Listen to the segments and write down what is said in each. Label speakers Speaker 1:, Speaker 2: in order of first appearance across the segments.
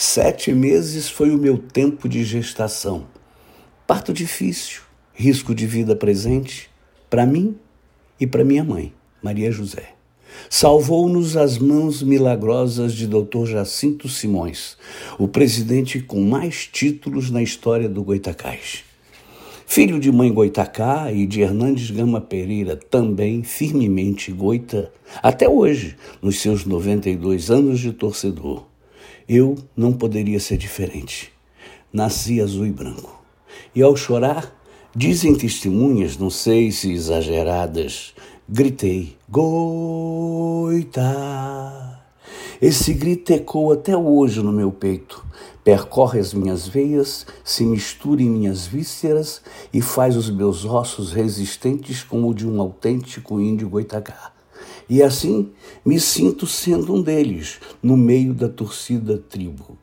Speaker 1: Sete meses foi o meu tempo de gestação. Parto difícil, risco de vida presente, para mim e para minha mãe, Maria José. Salvou-nos as mãos milagrosas de Dr. Jacinto Simões, o presidente com mais títulos na história do Goitacás. Filho de mãe Goitacá e de Hernandes Gama Pereira, também firmemente goita, até hoje, nos seus 92 anos de torcedor. Eu não poderia ser diferente. Nasci azul e branco. E ao chorar, dizem testemunhas, não sei se exageradas, Gritei, Goita! Esse grito ecoa até hoje no meu peito, percorre as minhas veias, se mistura em minhas vísceras e faz os meus ossos resistentes como o de um autêntico índio goitacá. E assim me sinto sendo um deles, no meio da torcida tribo.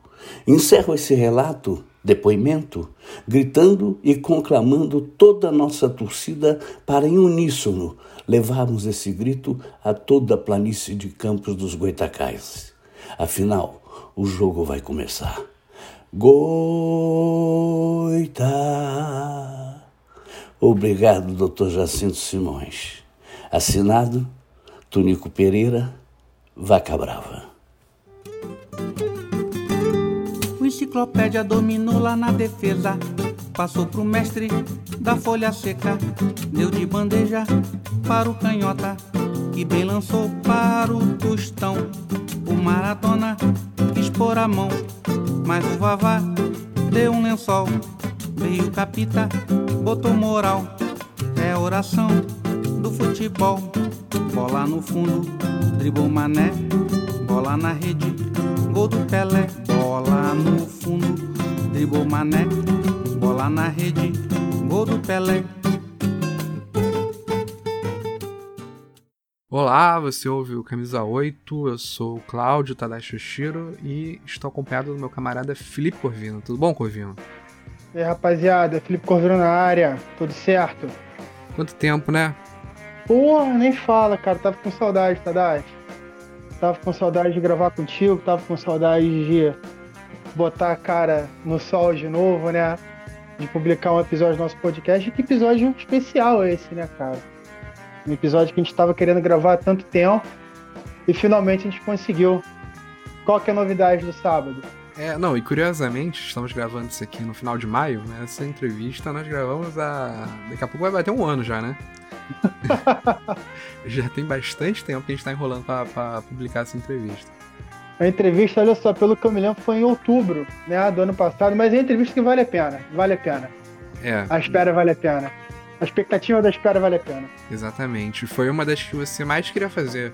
Speaker 1: Encerro esse relato depoimento, gritando e conclamando toda a nossa torcida para, em uníssono, levarmos esse grito a toda a planície de Campos dos Goitacais. Afinal, o jogo vai começar. Goita! Obrigado, Dr. Jacinto Simões. Assinado Tunico Pereira, Vaca Brava.
Speaker 2: enciclopédia dominou lá na defesa. Passou pro mestre da folha seca. Deu de bandeja para o canhota. Que bem lançou para o tostão. O maratona quis pôr a mão. Mas o vavá deu um lençol. Veio o capita, botou moral. É oração do futebol. Bola no fundo, dribou mané. Bola na rede, gol do Pelé bola no fundo, dribou mané, bola na rede, gol do Pelé.
Speaker 3: Olá, você ouve o Camisa 8, eu sou o Cláudio Tadashi Shiro e estou acompanhado do meu camarada Felipe Corvino. Tudo bom, Corvino?
Speaker 4: E aí, rapaziada, Felipe Corvino na área, tudo certo?
Speaker 3: Quanto tempo, né?
Speaker 4: Porra, nem fala, cara, tava com saudade, Tadashi. Tava com saudade de gravar contigo, tava com saudade de botar a cara no sol de novo, né? De publicar um episódio do nosso podcast. Que episódio especial é esse, né, cara? Um episódio que a gente estava querendo gravar há tanto tempo e finalmente a gente conseguiu. Qual que é a novidade do sábado?
Speaker 3: É, não, e curiosamente, estamos gravando isso aqui no final de maio, né? Essa entrevista nós gravamos há. Daqui a pouco vai bater um ano já, né? já tem bastante tempo que a gente está enrolando para publicar essa entrevista.
Speaker 4: A entrevista, olha só, pelo que eu me lembro, foi em outubro, né, do ano passado, mas é uma entrevista que vale a pena, vale a pena.
Speaker 3: É.
Speaker 4: A espera vale a pena. A expectativa da espera vale a pena.
Speaker 3: Exatamente. Foi uma das que você mais queria fazer.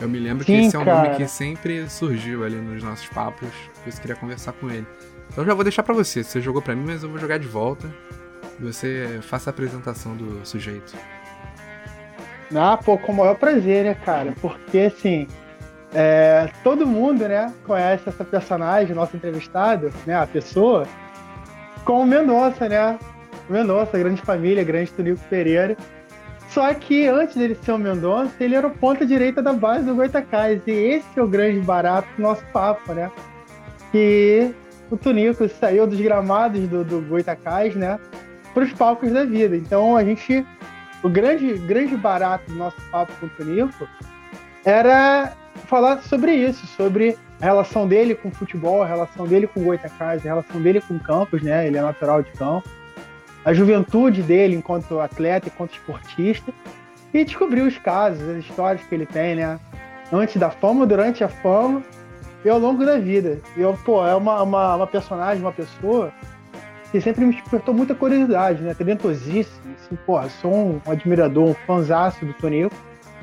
Speaker 3: Eu me lembro
Speaker 4: Sim,
Speaker 3: que esse é um
Speaker 4: cara.
Speaker 3: nome que sempre surgiu ali nos nossos papos. Você queria conversar com ele. Então já vou deixar para você. Você jogou para mim, mas eu vou jogar de volta. Você faça a apresentação do sujeito.
Speaker 4: Ah, pô, com o maior prazer, né, cara? Porque, assim, é, todo mundo, né, conhece essa personagem, nosso entrevistado, né, a pessoa, como Mendonça, né? Mendonça, grande família, grande Tunico Pereira. Só que antes dele ser o Mendonça, ele era o ponta direita da base do Goitacás. E esse é o grande barato do nosso papo, né? Que o Tunico saiu dos gramados do, do né? Para os palcos da vida. Então a gente. O grande, grande barato do nosso papo com o Tunico era falar sobre isso, sobre a relação dele com o futebol, a relação dele com o Goitacás, a relação dele com o Campos, né? Ele é natural de campo. A juventude dele enquanto atleta, enquanto esportista. E descobrir os casos, as histórias que ele tem, né? Antes da fama, durante a fama e ao longo da vida. E pô, é uma, uma, uma personagem, uma pessoa que sempre me despertou muita curiosidade, né? Talentosíssimo. Assim, pô, sou um admirador, um fãzaço do Tonico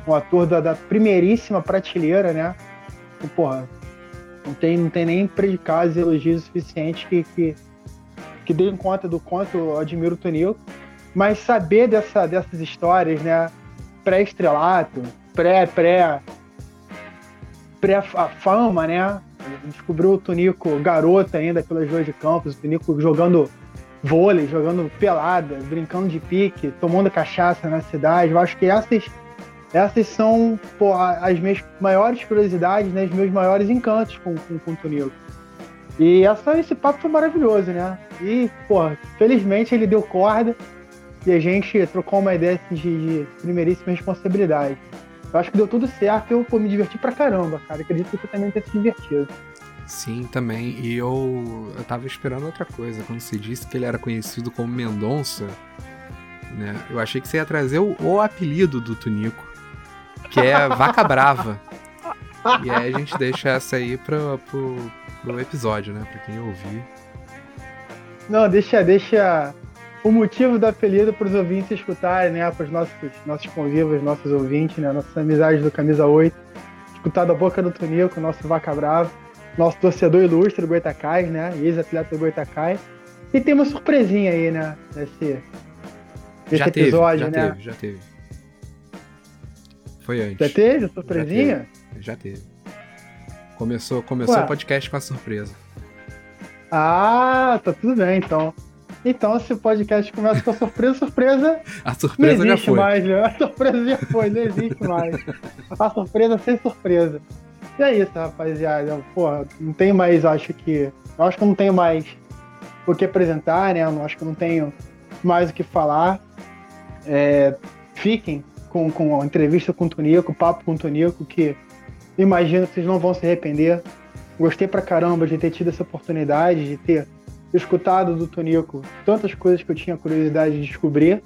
Speaker 4: um ator da, da primeiríssima prateleira, né? E, porra, não tem, não tem nem predicados e elogios suficientes que, que, que deem conta do quanto eu admiro o Tonico. Mas saber dessa, dessas histórias, né? Pré-estrelato, pré, pré, pré a fama, né? Descobriu o Tonico garoto ainda pelas ruas de campos, o Tonico jogando vôlei, jogando pelada, brincando de pique, tomando cachaça na cidade. Eu acho que essas essas são pô, as minhas maiores curiosidades, né, os meus maiores encantos com, com, com o Tunico. E essa, esse papo foi maravilhoso, né? E, pô, felizmente ele deu corda e a gente trocou uma ideia assim, de, de primeiríssima responsabilidade. Eu acho que deu tudo certo eu pô, me diverti pra caramba, cara. Acredito que você também tenha se divertido.
Speaker 3: Sim, também. E eu, eu tava esperando outra coisa. Quando você disse que ele era conhecido como Mendonça, né? Eu achei que você ia trazer o, o apelido do Tunico, que é Vaca Brava. E aí a gente deixa essa aí pro, pro, pro episódio, né? Pra quem ouvir.
Speaker 4: Não, deixa, deixa o motivo do apelido para os ouvintes escutarem, né? Para os nossos, nossos convivos, nossos ouvintes, né? Nossas amizades do Camisa 8. Escutar da boca do Tunico, nosso Vaca Brava, nosso torcedor ilustre do Goitacai, né? Ex-atleta do Goitacai. E tem uma surpresinha aí, né? Nesse, nesse
Speaker 3: já teve,
Speaker 4: episódio,
Speaker 3: já
Speaker 4: né?
Speaker 3: teve, já teve. Foi antes.
Speaker 4: Já teve surpresinha?
Speaker 3: Já teve. Já teve. Começou, começou
Speaker 4: Ué.
Speaker 3: o podcast com a surpresa.
Speaker 4: Ah, tá tudo bem, então. Então, esse podcast começa com a surpresa, surpresa
Speaker 3: A
Speaker 4: não
Speaker 3: surpresa já
Speaker 4: existe
Speaker 3: foi.
Speaker 4: mais, né? A surpresa já foi, não existe mais. A surpresa sem surpresa. E é isso, rapaziada. Porra, não tem mais, acho que. Eu acho que não tenho mais o que apresentar, né? Eu acho que eu não tenho mais o que falar. É, fiquem com, com a entrevista com o Tonico, o papo com o Tonico, que imagino que vocês não vão se arrepender. Gostei pra caramba de ter tido essa oportunidade, de ter escutado do Tonico tantas coisas que eu tinha curiosidade de descobrir.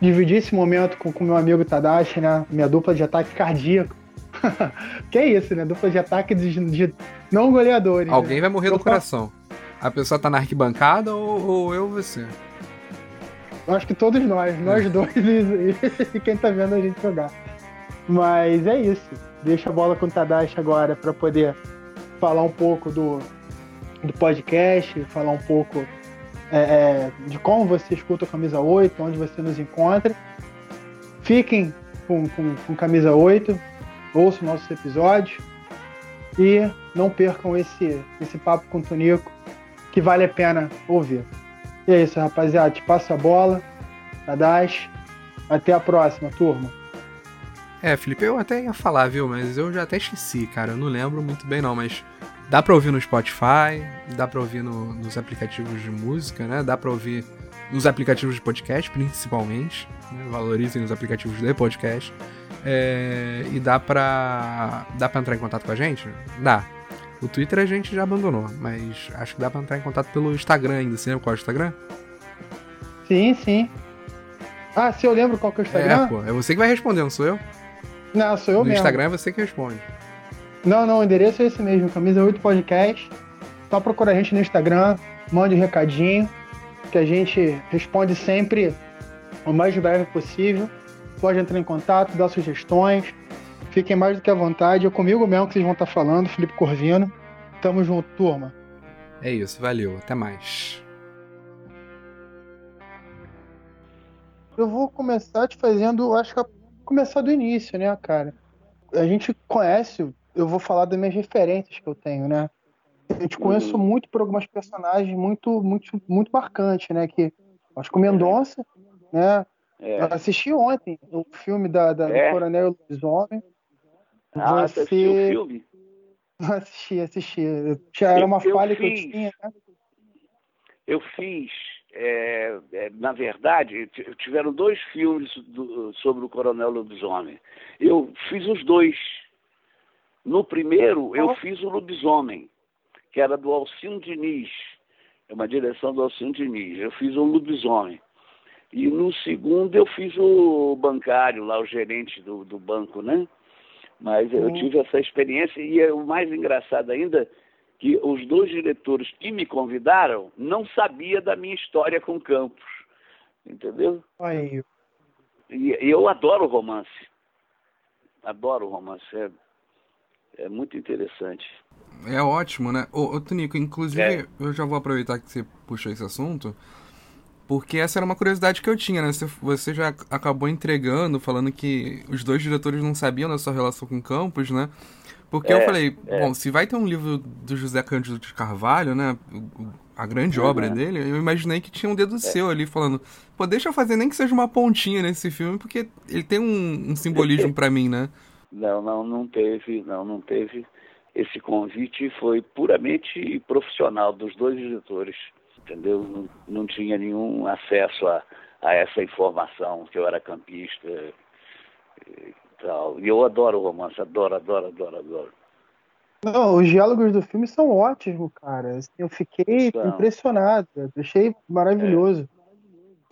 Speaker 4: Dividir esse momento com o meu amigo Tadashi, né? Minha dupla de ataque cardíaco. que é isso, né? Dupla de ataque de, de não goleadores.
Speaker 3: Alguém
Speaker 4: né?
Speaker 3: vai morrer
Speaker 4: Eu
Speaker 3: do coração. A pessoa tá na arquibancada ou, ou eu ou você?
Speaker 4: Eu acho que todos nós, nós dois e, e quem tá vendo a gente jogar. Mas é isso. Deixa a bola com o Tadashi agora para poder falar um pouco do, do podcast, falar um pouco é, é, de como você escuta o Camisa 8, onde você nos encontra. Fiquem com, com, com Camisa 8, ouçam nossos episódios e não percam esse, esse papo com o Tonico, que vale a pena ouvir. E é isso, rapaziada. Te passo a bola. Tadashi. Até a próxima, turma.
Speaker 3: É, Felipe, eu até ia falar, viu? Mas eu já até esqueci, cara. Eu não lembro muito bem, não. Mas dá pra ouvir no Spotify, dá pra ouvir no- nos aplicativos de música, né? Dá pra ouvir nos aplicativos de podcast, principalmente. né? Valorizem os aplicativos de podcast. É, e dá pra. Dá pra entrar em contato com a gente? Dá. O Twitter a gente já abandonou, mas acho que dá pra entrar em contato pelo Instagram ainda. Você lembra qual é o Instagram?
Speaker 4: Sim, sim. Ah, se eu lembro qual que é o Instagram?
Speaker 3: É, pô. É você que vai responder, não sou eu?
Speaker 4: Não, sou eu
Speaker 3: no
Speaker 4: mesmo.
Speaker 3: Instagram é você que responde.
Speaker 4: Não, não, o endereço é esse mesmo, Camisa 8 Podcast. Só procura a gente no Instagram, mande um recadinho, que a gente responde sempre o mais breve possível. Pode entrar em contato, dar sugestões. Fiquem mais do que à vontade. É comigo mesmo que vocês vão estar falando, Felipe Corvino. Tamo junto, turma.
Speaker 3: É isso, valeu. Até mais.
Speaker 4: Eu vou começar te fazendo, acho que começar do início, né, cara? A gente conhece, eu vou falar das minhas referências que eu tenho, né? Eu te conheço muito por algumas personagens muito, muito, muito marcantes, né? Que acho que o Mendonça, né?
Speaker 5: É.
Speaker 4: Eu assisti ontem o filme da, da
Speaker 5: É?
Speaker 4: do Coronel Lobisomem.
Speaker 5: Ah, você assistiu o filme?
Speaker 4: Assisti, assisti. Já era uma
Speaker 5: Eu
Speaker 4: falha que eu
Speaker 5: fiz.
Speaker 4: tinha, né?
Speaker 5: Eu fiz, é, é, na verdade, tiveram dois filmes do- sobre o Coronel Lobisomem. Eu fiz os dois. No primeiro, eu fiz o Lobisomem, que era do Alcino Diniz. É uma direção do Alcino Diniz. Eu fiz o Lobisomem. E no segundo, eu fiz o bancário, lá, o gerente do, do banco, né? Mas eu
Speaker 4: Hum.
Speaker 5: tive essa experiência e é o mais engraçado ainda que os dois diretores que me convidaram não sabia da minha história com Campos, entendeu?
Speaker 4: Aí.
Speaker 5: E e eu adoro romance, adoro romance, é, é muito interessante.
Speaker 3: É ótimo, né? Ô, ô Tonico, inclusive,
Speaker 5: É.
Speaker 3: eu já vou aproveitar que você puxou esse assunto, porque essa era uma curiosidade que eu tinha, né? Você, você já acabou entregando, falando que os dois diretores não sabiam da sua relação com Campos, né? Porque eu
Speaker 5: É,
Speaker 3: falei,
Speaker 5: é.
Speaker 3: bom, se vai ter um livro do José Cândido de Carvalho, né? A grande
Speaker 5: Uhum.
Speaker 3: obra dele, eu imaginei que tinha um dedo seu ali falando, pô, deixa eu fazer nem que seja uma pontinha nesse filme, porque ele tem um, um simbolismo pra mim, né?
Speaker 5: Não, não, não teve, não, não teve. esse convite foi puramente profissional dos dois diretores, entendeu? Não, não tinha nenhum acesso a, a essa informação que eu era campista e tal. E eu adoro romance, adoro, adoro, adoro, adoro.
Speaker 4: Não, os diálogos do filme são ótimos, cara. Assim, eu fiquei impressionado, achei maravilhoso.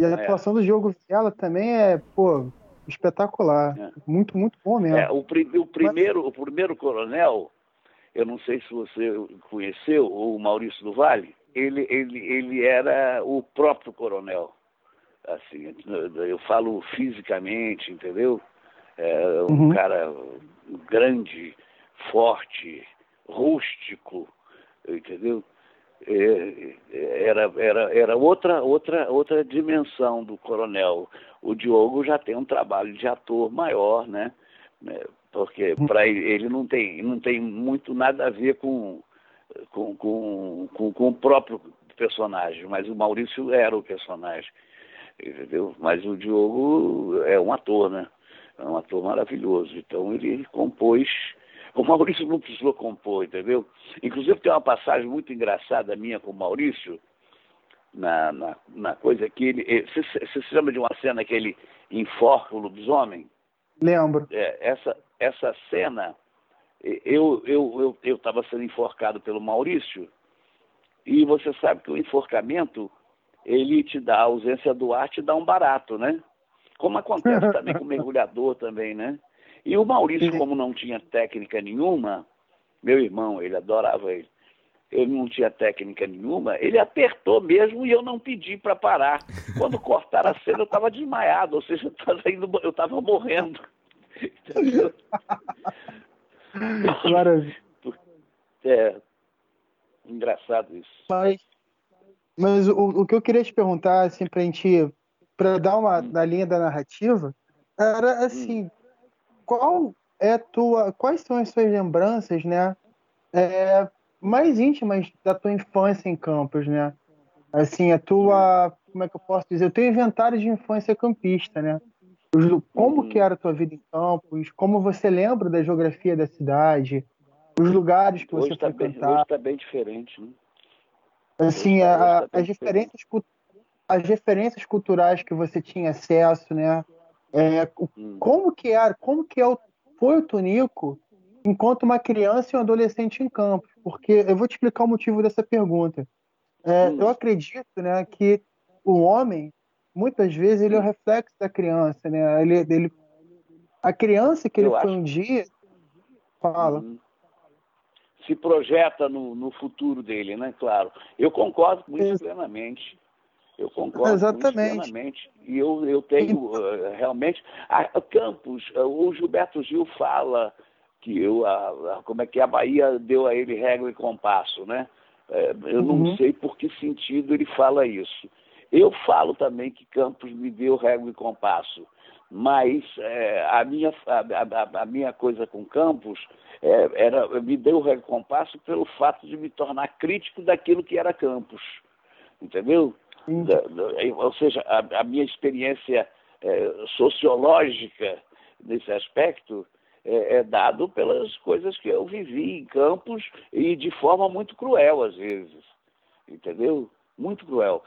Speaker 4: É. E a atuação é. do Diogo Viela também é, pô, espetacular. É. Muito, muito bom mesmo.
Speaker 5: É, o, o, primeiro, Mas... o primeiro coronel, eu não sei se você conheceu, o Maurício do Vale, ele, ele, ele era o próprio coronel. Assim, eu falo fisicamente, entendeu? É um uhum. cara grande, forte, rústico, entendeu? É, era, era, era outra, outra, outra dimensão do coronel. O Diogo já tem um trabalho de ator maior, né? né? Porque para ele, ele não tem, não tem muito nada a ver com, com, com, com, com o próprio personagem, mas o Maurício era o personagem, entendeu? Mas o Diogo é um ator, né? É um ator maravilhoso. Então ele compôs o Maurício não precisou compor, entendeu? Inclusive tem uma passagem muito engraçada minha com o Maurício, na, na, na coisa que ele. Você, você se lembra de uma cena que ele enforca o lobisomem?
Speaker 4: Lembro.
Speaker 5: É, essa, essa cena, eu estava eu, eu, eu sendo enforcado pelo Maurício, e você sabe que o enforcamento, ele te dá a ausência do ar, te dá um barato, né? Como acontece também com o mergulhador também, né? E o Maurício, como não tinha técnica nenhuma, meu irmão, ele adorava ele. Ele não tinha técnica nenhuma, ele apertou mesmo e eu não pedi para parar. Quando cortaram a cena, eu estava desmaiado, ou seja, eu estava morrendo.
Speaker 4: Maravilha.
Speaker 5: É, engraçado isso.
Speaker 4: Mas, mas o, o que eu queria te perguntar, assim, para a gente, para dar uma hum. na linha da narrativa, era assim, hum qual é tua, quais são as suas lembranças, né, é, mais íntimas da tua infância em Campos, né? Assim, a tua, como é que eu posso dizer, o teu inventário de infância campista, né? Como que era a tua vida em Campos? Como você lembra da geografia da cidade? Os lugares que você hoje tá frequentava?
Speaker 5: hoje está bem diferente, né?
Speaker 4: Assim, a, tá as, diferenças, as referências culturais que você tinha acesso, né? É, hum. Como que era, como que é o, foi o Tonico enquanto uma criança e um adolescente em campo? Porque eu vou te explicar o motivo dessa pergunta. É, hum. Eu acredito, né, que o homem muitas vezes ele é o hum. reflexo da criança, né? Ele, ele a criança que ele eu foi um dia fala. Hum.
Speaker 5: Se projeta no, no futuro dele, né? Claro. Eu concordo com isso plenamente. Eu concordo Exatamente. plenamente. E eu, eu tenho uh, realmente. A, a Campos, uh, o Gilberto Gil fala que eu, a, a, como é que a Bahia deu a ele regra e compasso, né? É, eu uhum. não sei por que sentido ele fala isso. Eu falo também que Campos me deu regra e compasso, mas é, a, minha, a, a, minha coisa com Campos é, era, me deu regra e compasso pelo fato de me tornar crítico daquilo que era Campos, entendeu? da, da, ou seja, a, a minha experiência é, sociológica nesse aspecto é, é, dado pelas coisas que eu vivi em campos e de forma muito cruel às vezes, entendeu? Muito cruel.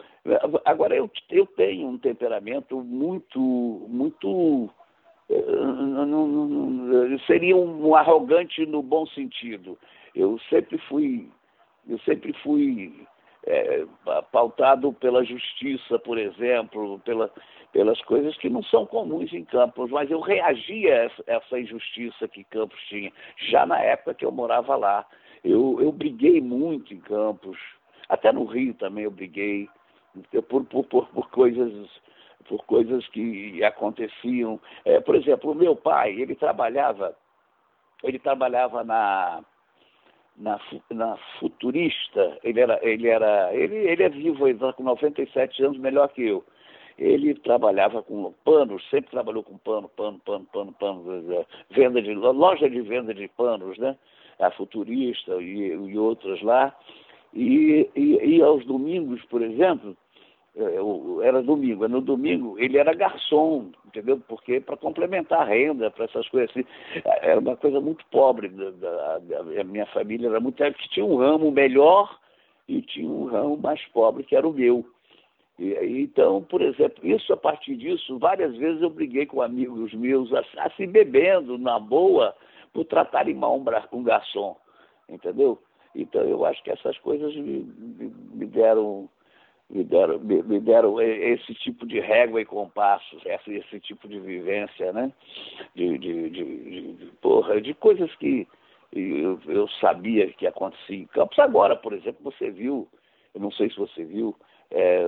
Speaker 5: Agora eu, eu tenho um temperamento muito, muito é, seria um arrogante no bom sentido. Eu sempre fui, eu sempre fui é, pautado pela justiça, por exemplo, pela, pelas coisas que não são comuns em Campos, mas eu reagia a essa injustiça que Campos tinha, já na época que eu morava lá. Eu, eu briguei muito em Campos, até no Rio também eu briguei, por, por, por, por coisas por coisas que aconteciam. É, por exemplo, o meu pai, ele trabalhava, ele trabalhava na, na, na Futurista, ele era, ele era, ele, ele é vivo, ele está com 97 anos, melhor que eu. Ele trabalhava com panos, sempre trabalhou com pano, pano, pano, pano, pano, venda de, loja de venda de panos, né? A Futurista e, e outras lá. E, e, e aos domingos, por exemplo, é, era domingo, no domingo ele era garçom, entendeu? Porque para complementar a renda, para essas coisas assim, era uma coisa muito pobre. A minha família era muito que tinha um ramo melhor e tinha um ramo mais pobre que era o meu. E, então, por exemplo, isso a partir disso, várias vezes eu briguei com amigos meus, assim, bebendo na boa, por tratarem mal um garçom, entendeu? Então eu acho que essas coisas me, me, me deram me deram, me, deram esse tipo de régua e compassos, esse, esse tipo de vivência, né? De, de, de, de porra, de coisas que eu, eu, sabia que acontecia em Campos. Agora, por exemplo, você viu, eu não sei se você viu, é,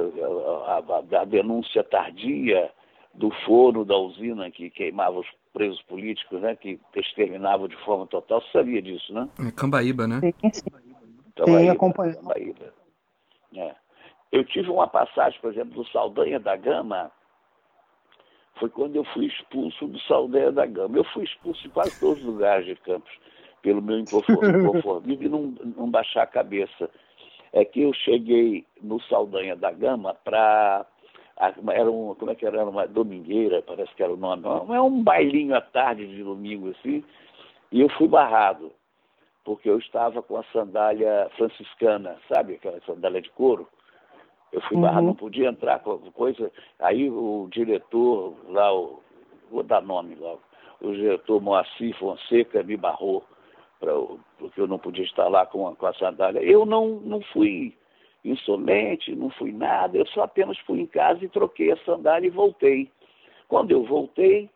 Speaker 5: a, a, a, denúncia tardia do forno da usina que queimava os presos políticos, né? Que exterminavam de forma total. Você sabia disso, né?
Speaker 3: É Cambaíba, né?
Speaker 4: Sim, sim. Cambaíba, sim acompanhei. Cambaíba.
Speaker 5: É. Eu tive uma passagem, por exemplo, do Saldanha da Gama, foi quando eu fui expulso do Saldanha da Gama. Eu fui expulso de quase todos os lugares de Campos, pelo meu inconformismo e não, não baixar a cabeça. É que eu cheguei no Saldanha da Gama para era um, como é que era? Era uma domingueira, parece que era o nome. É um bailinho à tarde de domingo, assim, e eu fui barrado, porque eu estava com a sandália franciscana, sabe, aquela sandália de couro. Eu fui uhum. barrado, não podia entrar com coisa. Aí o diretor lá, o, vou dar nome logo, o diretor Moacir Fonseca me barrou, pra, porque eu não podia estar lá com a, com a sandália. Eu não, não fui insolente, não fui nada, eu só apenas fui em casa e troquei a sandália e voltei. Quando eu voltei,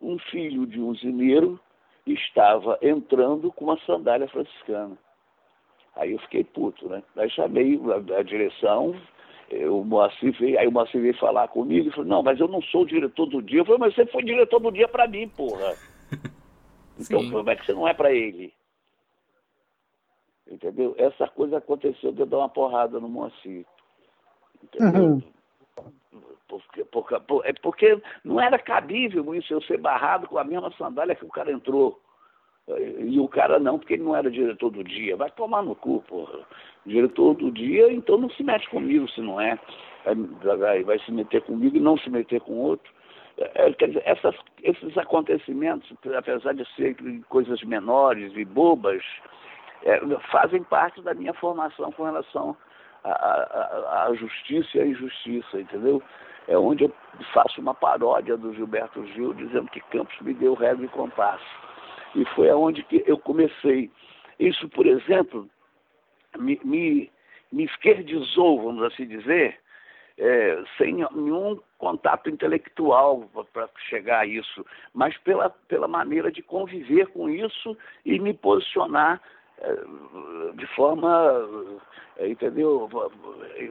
Speaker 5: um filho de um zineiro estava entrando com uma sandália franciscana. Aí eu fiquei puto, né? Aí chamei a, a direção, o Moacir veio, aí o Moacir veio falar comigo e falou, não, mas eu não sou diretor do dia. Eu falei, mas você foi diretor do dia para mim, porra. Então como é que você não é para ele? Entendeu? Essa coisa aconteceu de eu dar uma porrada no Moacir. Entendeu? Uhum. Porque, porque, é porque não era cabível isso, eu ser barrado com a mesma sandália que o cara entrou. E o cara não, porque ele não era diretor do dia. Vai tomar no cu, porra. Diretor do dia, então não se mete comigo se não é. Vai, vai se meter comigo e não se meter com outro. É, quer dizer, essas, esses acontecimentos, apesar de serem coisas menores e bobas, é, fazem parte da minha formação com relação à justiça e à injustiça, entendeu? É onde eu faço uma paródia do Gilberto Gil dizendo que Campos me deu regra e compasso e foi aonde que eu comecei. Isso, por exemplo, me, me, me esquerdizou, vamos assim dizer, é, sem nenhum contato intelectual para chegar a isso, mas pela, pela maneira de conviver com isso e me posicionar de forma, entendeu?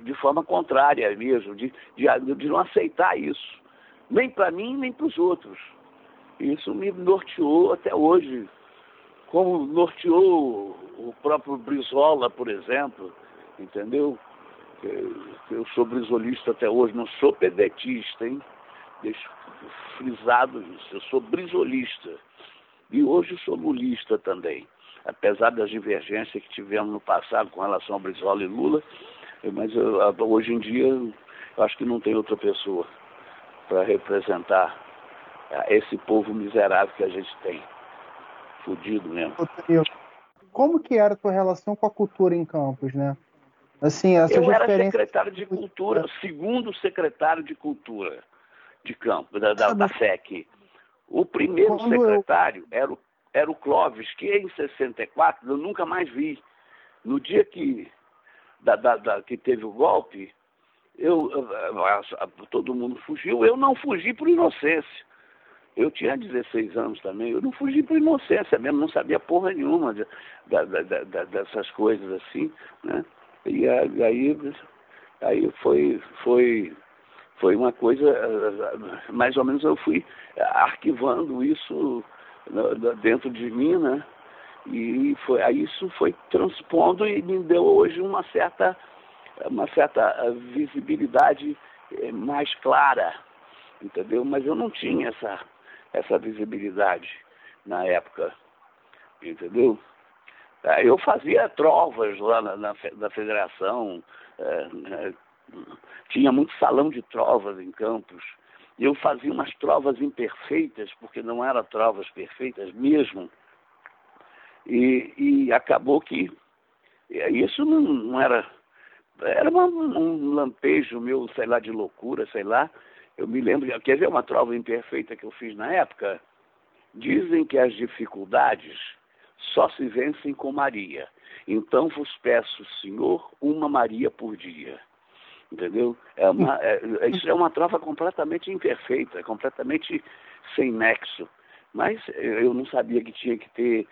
Speaker 5: De forma contrária mesmo, de, de, de não aceitar isso, nem para mim nem para os outros. Isso me norteou até hoje, como norteou o próprio Brizola, por exemplo, entendeu? Eu sou brizolista até hoje, não sou pedetista, hein? Deixo frisado isso, eu sou brizolista. E hoje sou lulista também, apesar das divergências que tivemos no passado com relação a Brizola e Lula, mas eu, hoje em dia eu acho que não tem outra pessoa para representar esse povo miserável que a gente tem. Fudido mesmo.
Speaker 4: Como que era a tua relação com a cultura em Campos, né? Assim, essa
Speaker 5: Eu era secretário de cultura, segundo secretário de cultura de Campos, da, da, da FEC. O primeiro secretário era, o, era o Clóvis, que em 64 eu nunca mais vi. No dia que, da, da, da que teve o golpe, eu, todo mundo fugiu, eu não fugi por inocência. Eu tinha 16 anos também, eu não fugi por inocência mesmo, não sabia porra nenhuma de, dessas coisas assim, né? E aí, aí foi, foi, foi uma coisa, mais ou menos eu fui arquivando isso dentro de mim, né? E foi, aí isso foi transpondo e me deu hoje uma certa, uma certa visibilidade eh, mais clara, entendeu? Mas eu não tinha essa essa visibilidade na época, entendeu? Eu fazia trovas lá na, na, na federação, é, Tinha muito salão de trovas em Campos. Eu fazia umas trovas imperfeitas, porque não eram trovas perfeitas mesmo. E, e acabou que isso não, não era. Era uma, um lampejo meu, sei lá, de loucura, sei lá. Eu me lembro, quer ver uma trova imperfeita que eu fiz na época? Dizem que as dificuldades só se vencem com Maria. Então vos peço, Senhor, uma Maria por dia. Entendeu? É uma, é, é isso é uma trova completamente imperfeita, completamente sem nexo. Mas eu não sabia que tinha que ter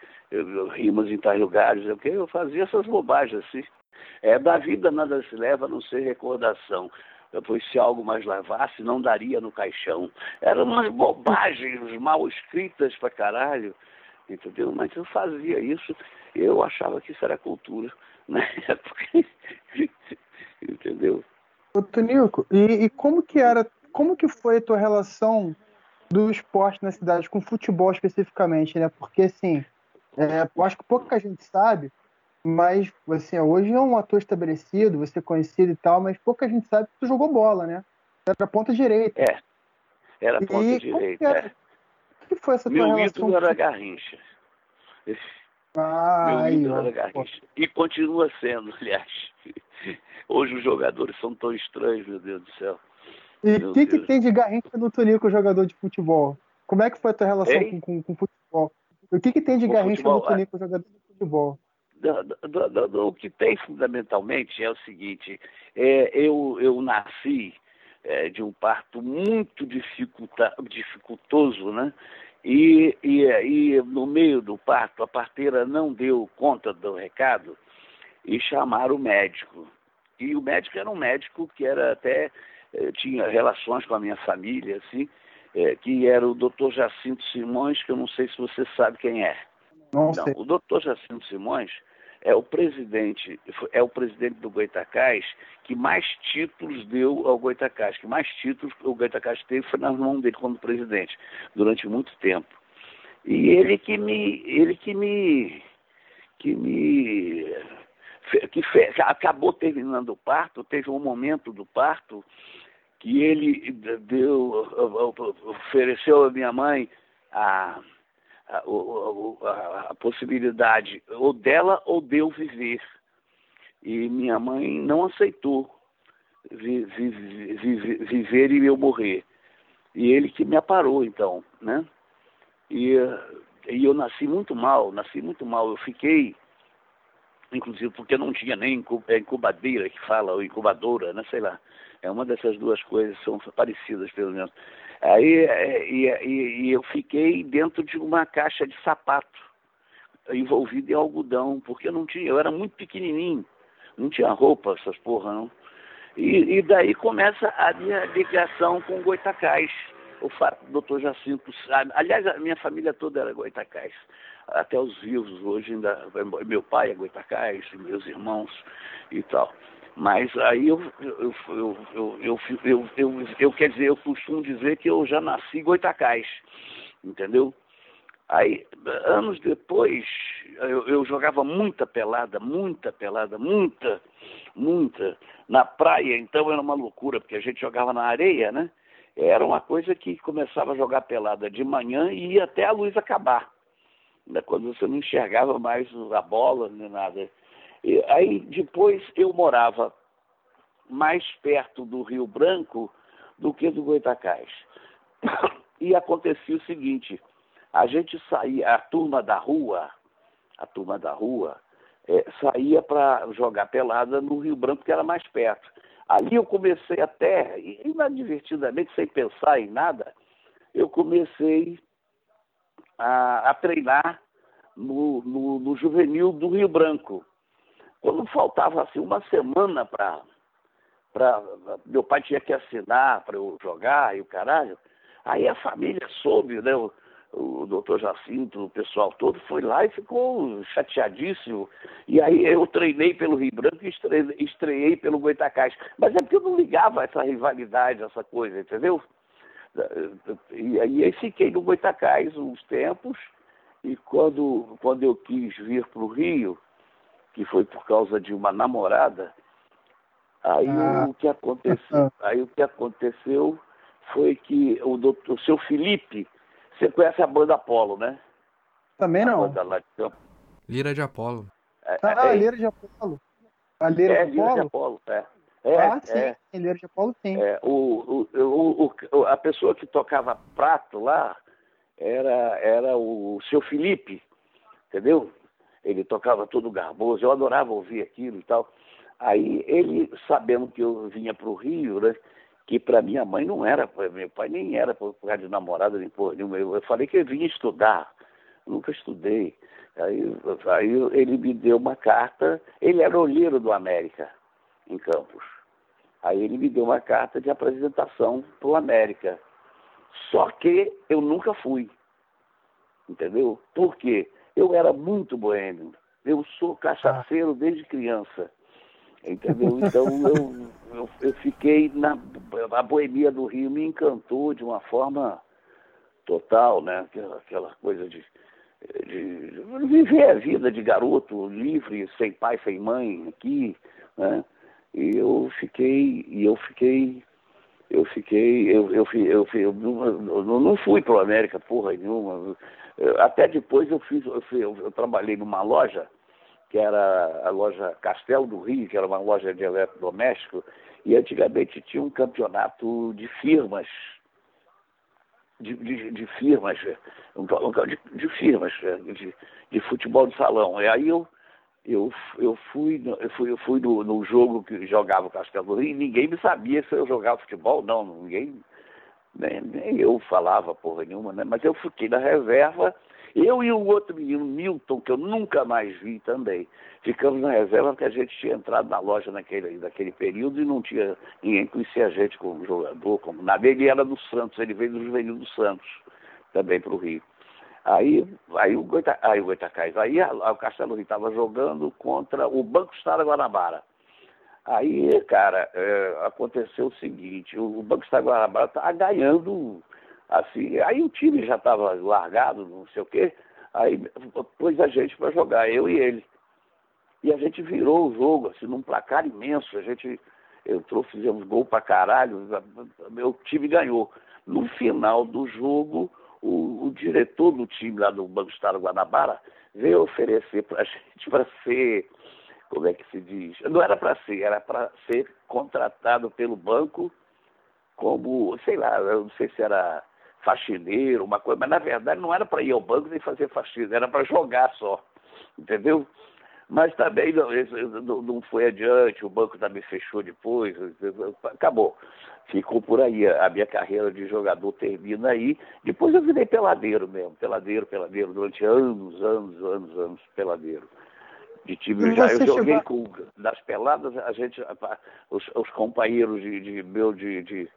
Speaker 5: rimas em tais lugares, porque eu fazia essas bobagens assim. É, da vida nada se leva a não ser recordação pois se algo mais levasse, não daria no caixão. Eram umas bobagens mal escritas pra caralho, entendeu? Mas eu fazia isso, eu achava que isso era cultura na época, entendeu?
Speaker 4: Ô, Tonico, e, e como que era, como que foi a tua relação do esporte na cidade, com futebol especificamente, né? Porque, assim, é, eu acho que pouca gente sabe, mas, assim, hoje é um ator estabelecido, você é conhecido e tal, mas pouca gente sabe que tu jogou bola, né? Era ponta direita.
Speaker 5: É, era ponta e direita. Era? É.
Speaker 4: O que foi essa
Speaker 5: Meu
Speaker 4: tua relação?
Speaker 5: Meu ídolo era Garrincha.
Speaker 4: Ah,
Speaker 5: era Garrincha. E continua sendo, aliás. Hoje os jogadores são tão estranhos, meu Deus do céu.
Speaker 4: E o que, que tem de Garrincha no Tonico, jogador de futebol? Como é que foi a tua relação com, com, com, futebol? O que, que tem de Garrincha no Tonico, jogador de futebol?
Speaker 5: do, do, do, o que tem fundamentalmente é o seguinte: é, eu, eu nasci é, de um parto muito dificulta, dificultoso, né? E, e, e no meio do parto, a parteira não deu conta do recado e chamaram o médico. E o médico era um médico que era até é, tinha relações com a minha família, assim, é, que era o doutor Jacinto Simões, que eu não sei se você sabe quem é.
Speaker 4: Não, não
Speaker 5: o doutor Jacinto Simões é o presidente, é o presidente do Goitacás que mais títulos deu ao Goitacás, que mais títulos o Goitacás teve foi nas mãos dele como presidente, durante muito tempo. E ele que me, ele que me, que me, que fez, acabou terminando o parto, teve um momento do parto que ele deu, ofereceu à minha mãe a a, a, a possibilidade ou dela ou de eu viver. E minha mãe não aceitou vi, vi, vi, viver e eu morrer. E ele que me aparou, então, né? E, e eu nasci muito mal, nasci muito mal. Eu fiquei, inclusive porque não tinha nem é incubadeira que fala, ou incubadora, né? Sei lá. É uma dessas duas coisas, são parecidas pelo menos. Aí é, e, e, e eu fiquei dentro de uma caixa de sapato, envolvido em algodão, porque eu não tinha, eu era muito pequenininho, não tinha roupa, essas porra, não. E, e daí começa a minha ligação com Goitacás, o doutor Jacinto sabe. Aliás, a minha família toda era Goitacás, até os vivos hoje ainda, meu pai é Goitacás, meus irmãos e tal. Mas aí eu, eu, eu, eu, eu, eu, eu, quer dizer, eu costumo dizer que eu já nasci goitacás, entendeu? Aí, anos depois, eu, eu, jogava muita pelada, muita pelada, muita, muita. Na praia, então, era uma loucura, porque a gente jogava na areia, né? Era uma coisa que começava a jogar pelada de manhã e ia até a luz acabar. Quando você não enxergava mais a bola, nem nada. E aí depois eu morava mais perto do Rio Branco do que do Goitacás. E acontecia o seguinte, a gente saía, a turma da rua, a turma da rua, é, saía para jogar pelada no Rio Branco, que era mais perto. Ali eu comecei até, inadvertidamente, sem pensar em nada, eu comecei a, a treinar no, no, no juvenil do Rio Branco. Quando faltava assim uma semana para meu pai tinha que assinar para eu jogar e o caralho. Aí a família soube, né? O, doutor Jacinto, o pessoal todo foi lá e ficou chateadíssimo. E aí eu treinei pelo Rio Branco e estreiei, estreiei pelo Goitacás. Mas é porque eu não ligava essa rivalidade, essa coisa, entendeu? E aí fiquei no Goitacás uns tempos, e quando, quando eu quis vir para o Rio, que foi por causa de uma namorada, Aí ah. o que aconteceu, aí o que aconteceu foi que o, doutor, o seu Felipe, você conhece a banda Apolo, né?
Speaker 4: Também não.
Speaker 3: Lira de Apolo.
Speaker 4: É, ah, é, Lira de Apolo. A Lira
Speaker 5: é,
Speaker 4: de Apolo?
Speaker 5: Lira de Apolo, é.
Speaker 4: É, ah, sim, é. Lira de Apolo sim.
Speaker 5: É, o, o, o, a pessoa que tocava prato lá era, era o seu Felipe, entendeu? Ele tocava todo garboso, eu adorava ouvir aquilo e tal. Aí ele, sabendo que eu vinha para o Rio, né, que para minha mãe não era, meu pai nem era por causa de namorada, nem por. Eu falei que eu vinha estudar, nunca estudei. Aí, aí ele me deu uma carta, ele era olheiro do América, em Campos. Aí ele me deu uma carta de apresentação para o América. Só que eu nunca fui. Entendeu? Por quê? Eu era muito boêmio. Eu sou cachaceiro desde criança. Entendeu? Então eu, eu, eu, fiquei na. A boemia do Rio me encantou de uma forma total, né? Aquela, aquela coisa de, de, viver a vida de garoto livre, sem pai, sem mãe aqui, né? E eu fiquei, e eu fiquei, eu fiquei, eu, eu, eu, eu, não fui para América porra nenhuma. Até depois eu fiz, eu trabalhei numa loja que era a loja Castelo do Rio, que era uma loja de eletrodoméstico, e antigamente tinha um campeonato de firmas, de, de, de firmas, de, de, firmas, de futebol de salão. E aí eu, eu, eu fui, eu fui, eu fui no, no jogo que jogava o Castelo do Rio e ninguém me sabia se eu jogava futebol, não, ninguém, nem, nem eu falava porra nenhuma, né? Mas eu fiquei na reserva eu e um outro menino, Milton, que eu nunca mais vi também, ficamos na reserva porque a gente tinha entrado na loja naquele, naquele período e não tinha ninguém conhecia a gente como jogador, como nada. Ele era do Santos, ele veio do Juvenil do Santos, também para o Rio. Aí, aí o Goita, aí o aí o Castelo Rio estava jogando contra o Banco Estado Guanabara. Aí, cara, é, aconteceu o seguinte, o, o Banco Estado Guanabara estava ganhando assim. Aí o time já estava largado, não sei o quê, aí pôs a gente para jogar, eu e ele. E a gente virou o jogo, assim, num placar imenso. A gente entrou, fizemos gol pra caralho, meu time ganhou. No final do jogo, o, o diretor do time lá do Banco Estado Guanabara veio oferecer para a gente para ser, como é que se diz? Não era para ser, era para ser contratado pelo banco como, sei lá, eu não sei se era faxineiro, uma coisa, mas na verdade não era para ir ao banco nem fazer faxina, era para jogar só, entendeu? Mas também não, não, foi adiante, o banco também fechou depois, acabou. Ficou por aí, a minha carreira de jogador termina aí. Depois eu virei peladeiro mesmo, peladeiro, peladeiro, durante anos, anos, anos, anos, peladeiro. De time já, eu joguei chegou... com, nas peladas, a gente, os, os companheiros de, de meu de, de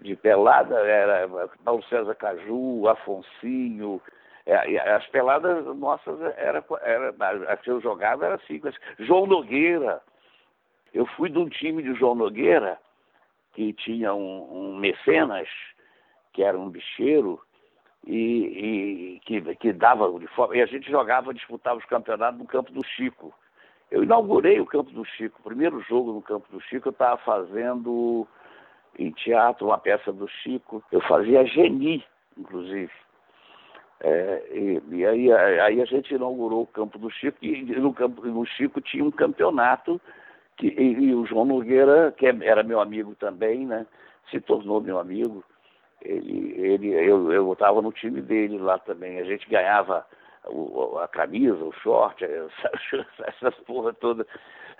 Speaker 5: de pelada era Paulo César Caju, Afonsinho. É, as peladas nossas era, era a que eu jogava era assim, João Nogueira. Eu fui de um time de João Nogueira que tinha um, um mecenas, que era um bicheiro, e, e que, que dava uniforme. E a gente jogava, disputava os campeonatos no campo do Chico. Eu inaugurei o campo do Chico. O primeiro jogo no campo do Chico eu estava fazendo em teatro, uma peça do Chico. Eu fazia Geni, inclusive. É, e, e aí, aí, a gente inaugurou o campo do Chico, e no campo do Chico tinha um campeonato, que, e, e o João Nogueira, que é, era meu amigo também, né, se tornou meu amigo. Ele, ele, eu estava no time dele lá também. A gente ganhava a camisa, o short, essas, essas porra toda.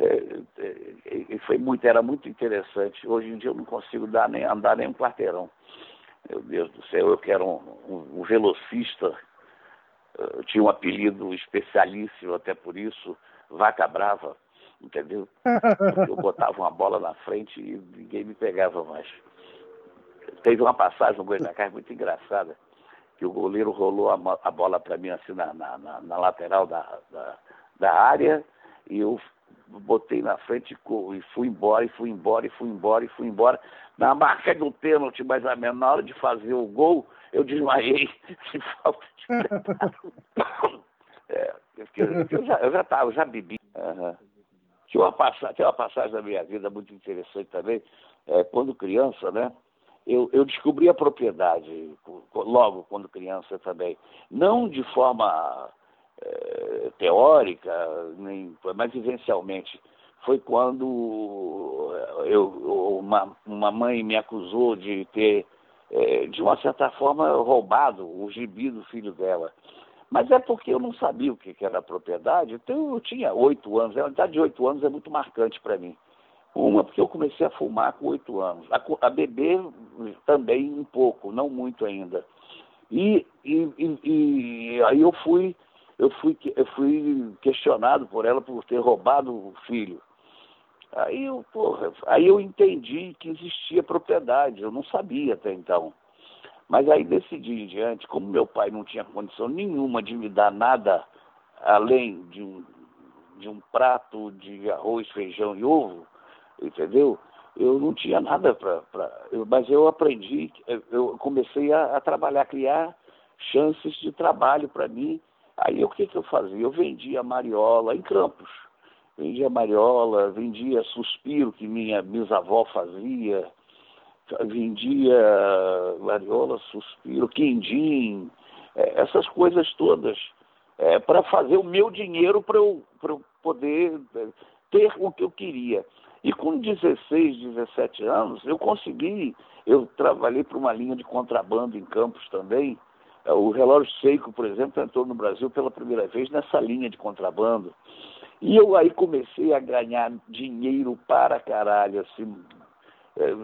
Speaker 5: É, é, foi muito, era muito interessante. Hoje em dia eu não consigo dar nem, andar nem um quarteirão. Meu Deus do céu, eu quero um, um, um velocista. Eu tinha um apelido especialíssimo até por isso, Vaca Brava, entendeu? Eu botava uma bola na frente e ninguém me pegava mais. Teve uma passagem no Goitacás muito engraçada, que o goleiro rolou a, bola para mim assim na, na, na lateral da, da, da área e eu botei na frente e fui embora, e fui embora, e fui embora, e fui embora. Na marca do pênalti, mais ou menos, na hora de fazer o gol, eu desmaiei de falta de preparo. é, eu, já, eu já eu já bebi. Uhum. Tinha uma, passagem, tem uma passagem da minha vida muito interessante também, é, quando criança, né? Eu, eu, descobri a propriedade logo quando criança também. Não de forma é, teórica, nem, mas vivencialmente. Foi quando eu, uma, uma mãe me acusou de ter, é, de uma certa forma, roubado o gibi do filho dela. Mas é porque eu não sabia o que, era propriedade. Então eu tinha oito anos. A idade de oito anos é muito marcante para mim. Uma, porque eu comecei a fumar com oito anos. A, a, beber também um pouco, não muito ainda. E, e, e, e, aí eu fui, eu, fui, eu fui questionado por ela por ter roubado o filho. Aí eu, porra, aí eu entendi que existia propriedade, eu não sabia até então. Mas aí decidi em diante, como meu pai não tinha condição nenhuma de me dar nada além de um, de um prato de arroz, feijão e ovo, entendeu? Eu não tinha nada para. Mas eu aprendi, eu comecei a, a trabalhar, criar chances de trabalho para mim. Aí o que, que eu fazia? Eu vendia mariola em campos. Vendia mariola, vendia suspiro que minha bisavó fazia, vendia variola, suspiro, quindim, é, essas coisas todas, é, para fazer o meu dinheiro para eu, eu poder é, ter o que eu queria. E com 16, 17 anos, eu consegui, eu trabalhei para uma linha de contrabando em Campos também. É, o relógio Seiko, por exemplo, entrou no Brasil pela primeira vez nessa linha de contrabando. E eu aí comecei a ganhar dinheiro para caralho, assim, é,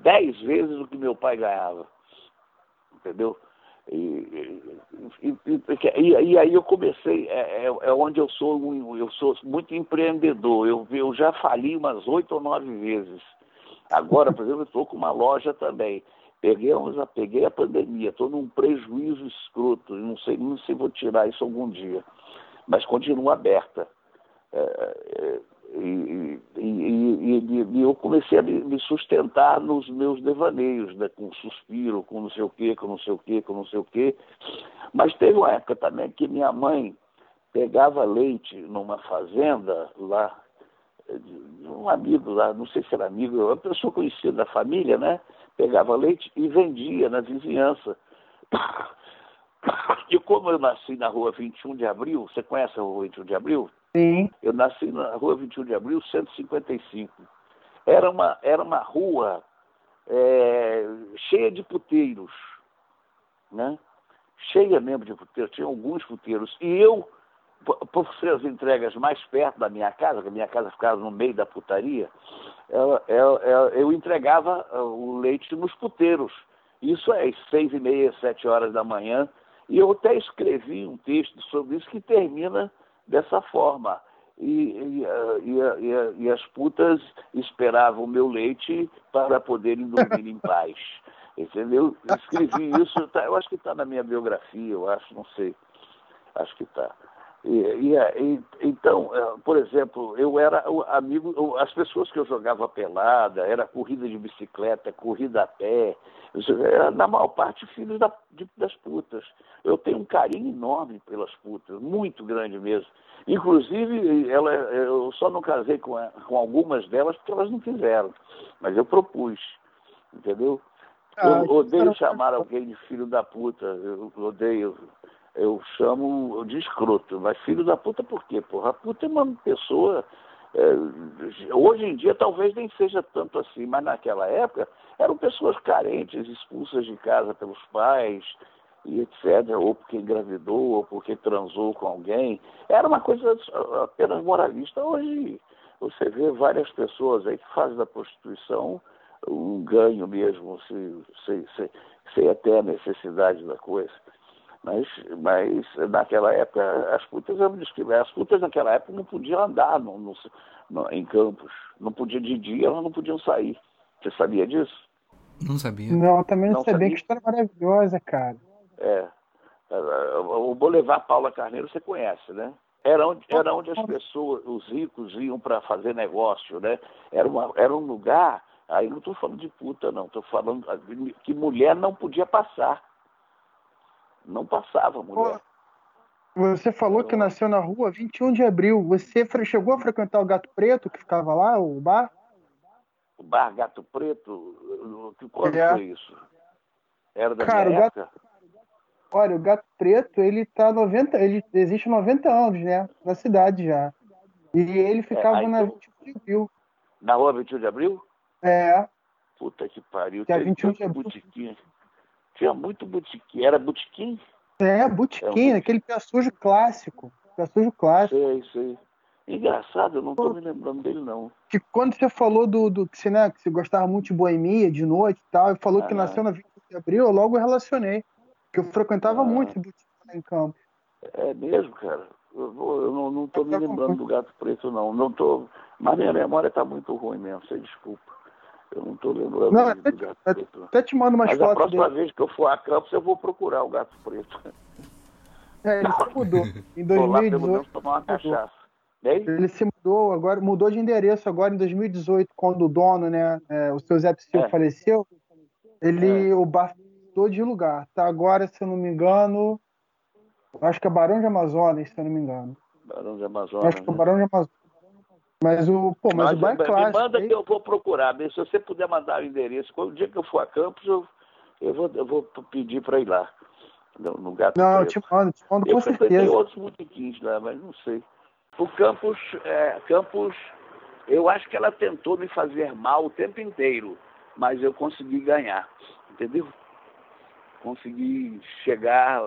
Speaker 5: dez vezes o que meu pai ganhava. Entendeu? E, e, e, e aí eu comecei, é, é, é, onde eu sou, eu sou muito empreendedor. Eu, eu já fali umas oito ou nove vezes. Agora, por exemplo, estou com uma loja também. Peguei, peguei a pandemia, estou num prejuízo escroto. Não sei, não sei se vou tirar isso algum dia. Mas continua aberta. É, é, e, e, e, e, eu comecei a me sustentar nos meus devaneios, né, com suspiro, com não sei o quê, com não sei o quê, com não sei o quê. Mas teve uma época também que minha mãe pegava leite numa fazenda lá, um amigo lá, não sei se era amigo, uma pessoa conhecida da família, né? Pegava leite e vendia na vizinhança. E como eu nasci na rua 21 de abril, você conhece a rua 21 de abril?
Speaker 4: Sim.
Speaker 5: Eu nasci na rua 21 de abril, 155. Era uma, era uma rua é, cheia de puteiros, né? Cheia mesmo de puteiros, tinha alguns puteiros. E eu, por ser as entregas mais perto da minha casa, que a minha casa ficava no meio da putaria, eu, eu, eu entregava uh, o leite nos puteiros. Isso é às seis e meia, sete horas da manhã. E eu até escrevi um texto sobre isso que termina dessa forma. E, e, e, e, as putas esperavam o meu leite para poderem dormir em paz. Entendeu? Escrevi isso, tá, eu acho que está na minha biografia, eu acho, não sei. Acho que está. Então, é, por exemplo, eu era amigo, as pessoas que eu jogava pelada, era corrida de bicicleta, corrida a pé, na maior parte filhos da, de, das putas. Eu tenho um carinho enorme pelas putas, muito grande mesmo. Inclusive, ela, eu só não casei com, com algumas delas porque elas não quiseram, mas eu propus, entendeu? Ah, eu odeio chamar alguém de filho da puta, eu odeio, eu chamo de escroto, mas filho da puta por quê? Porra, a puta é uma pessoa é, hoje em dia talvez nem seja tanto assim, mas naquela época eram pessoas carentes, expulsas de casa pelos pais e etc., ou porque engravidou, ou porque transou com alguém. Era uma coisa apenas moralista. Hoje você vê várias pessoas aí que fazem da prostituição um ganho mesmo, sem, sem, até a necessidade da coisa. Mas, mas naquela época, as putas, eu me as putas naquela época não podiam andar no, no, no, em campos. Não podiam de dia, elas não podiam sair. Você sabia disso?
Speaker 3: Não sabia.
Speaker 4: Não, também não, não sabia. Que história maravilhosa, cara.
Speaker 5: É. O Boulevard Paula Carneiro você conhece, né? Era onde, era onde as pessoas, os ricos, iam para fazer negócio, né? Era, uma, era um lugar, aí não estou falando de puta, não, estou falando que mulher não podia passar. Não passava mulher.
Speaker 4: Você falou que nasceu na rua 21 de abril. Você chegou a frequentar o Gato Preto, que ficava lá, o bar?
Speaker 5: O bar Gato Preto? Quando é. foi isso? Era da Cara,
Speaker 4: minha época? Olha, o Gato Preto, ele tá 90, ele existe 90 anos, né? Na cidade já. E ele ficava é, na 21 de abril.
Speaker 5: Na rua 21 de abril?
Speaker 4: É.
Speaker 5: Puta que pariu.
Speaker 4: Que é 21 de abril.
Speaker 5: Tinha muito botiquim. Era botiquim?
Speaker 4: É, botiquim, é um... aquele pé sujo clássico. Pé sujo clássico.
Speaker 5: Sei, sei. Engraçado, eu não tô me lembrando dele, não.
Speaker 4: Que quando você falou do, do que, você, né, que você gostava muito de boemia, de noite e tal, e falou ah, que nasceu na 20 de abril, eu logo relacionei. Que eu frequentava ah, muito botiquim lá em campo.
Speaker 5: É mesmo, cara? Eu, vou, eu não, não tô me lembrando do gato preto, não. Não tô. Mas minha memória tá muito ruim mesmo, você desculpa. Eu não estou lembrando
Speaker 4: não, até, do gato até, preto. Até te mando umas
Speaker 5: Mas
Speaker 4: fotos.
Speaker 5: a próxima
Speaker 4: dele.
Speaker 5: vez que eu for a Campos, eu vou procurar o gato preto.
Speaker 4: É, ele se mudou. Em 2018. Vou lá pelo menos tomar uma cachaça. Ele se mudou, agora mudou de endereço agora em 2018, quando o dono, né, é, o seu Zé Psyll é. faleceu. Ele, é. o bar mudou de lugar. Tá agora, se eu não me engano, acho que é Barão de Amazonas, se eu não me engano.
Speaker 5: Barão de Amazonas.
Speaker 4: Acho que é né? Barão de Amazonas. Mas o, pô, mas, mas o é clássico.
Speaker 5: Me manda aí... que eu vou procurar. Se você puder mandar o endereço, o dia que eu for a Campos, eu, eu, vou, eu vou pedir para ir lá. No, no Gato
Speaker 4: Não, eu te mando, te mando eu com certeza. Tem
Speaker 5: outros botequins lá, mas não sei. O Campos, é, Campos, eu acho que ela tentou me fazer mal o tempo inteiro, mas eu consegui ganhar, entendeu? Consegui chegar,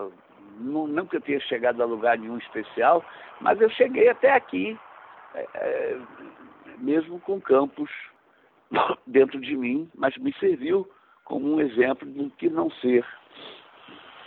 Speaker 5: não, não que eu tenha chegado a lugar nenhum especial, mas eu cheguei até aqui, é, é, mesmo com campos dentro de mim, mas me serviu como um exemplo do que não ser.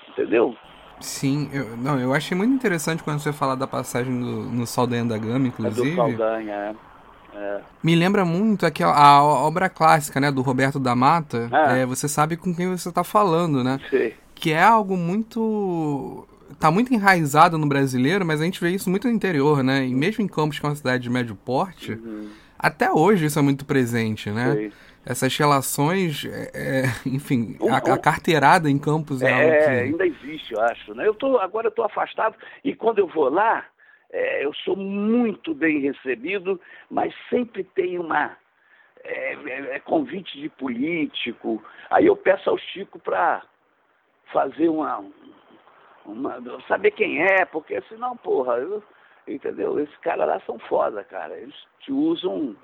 Speaker 5: Entendeu?
Speaker 3: Sim, eu, não, eu achei muito interessante quando você fala da passagem do, no Saldanha da Gama, inclusive.
Speaker 5: É do Saldanha, é. É.
Speaker 3: Me lembra muito aquela a obra clássica, né, do Roberto da Mata. Ah. É, você sabe com quem você está falando, né?
Speaker 5: Sim.
Speaker 3: Que é algo muito tá muito enraizado no brasileiro, mas a gente vê isso muito no interior, né? E mesmo em Campos, que é uma cidade de médio porte, uhum. até hoje isso é muito presente, né? Sim. Essas relações, é, é enfim, a, a, carteirada em Campos
Speaker 5: é, é que... ainda existe, eu acho. Né? Eu tô, agora eu estou afastado e quando eu vou lá, é, eu sou muito bem recebido, mas sempre tem uma é, é, é convite de político. Aí eu peço ao Chico para fazer uma, uma, saber quem é, porque senão, porra, eu, entendeu? Esses caras lá são foda, cara. Eles te usam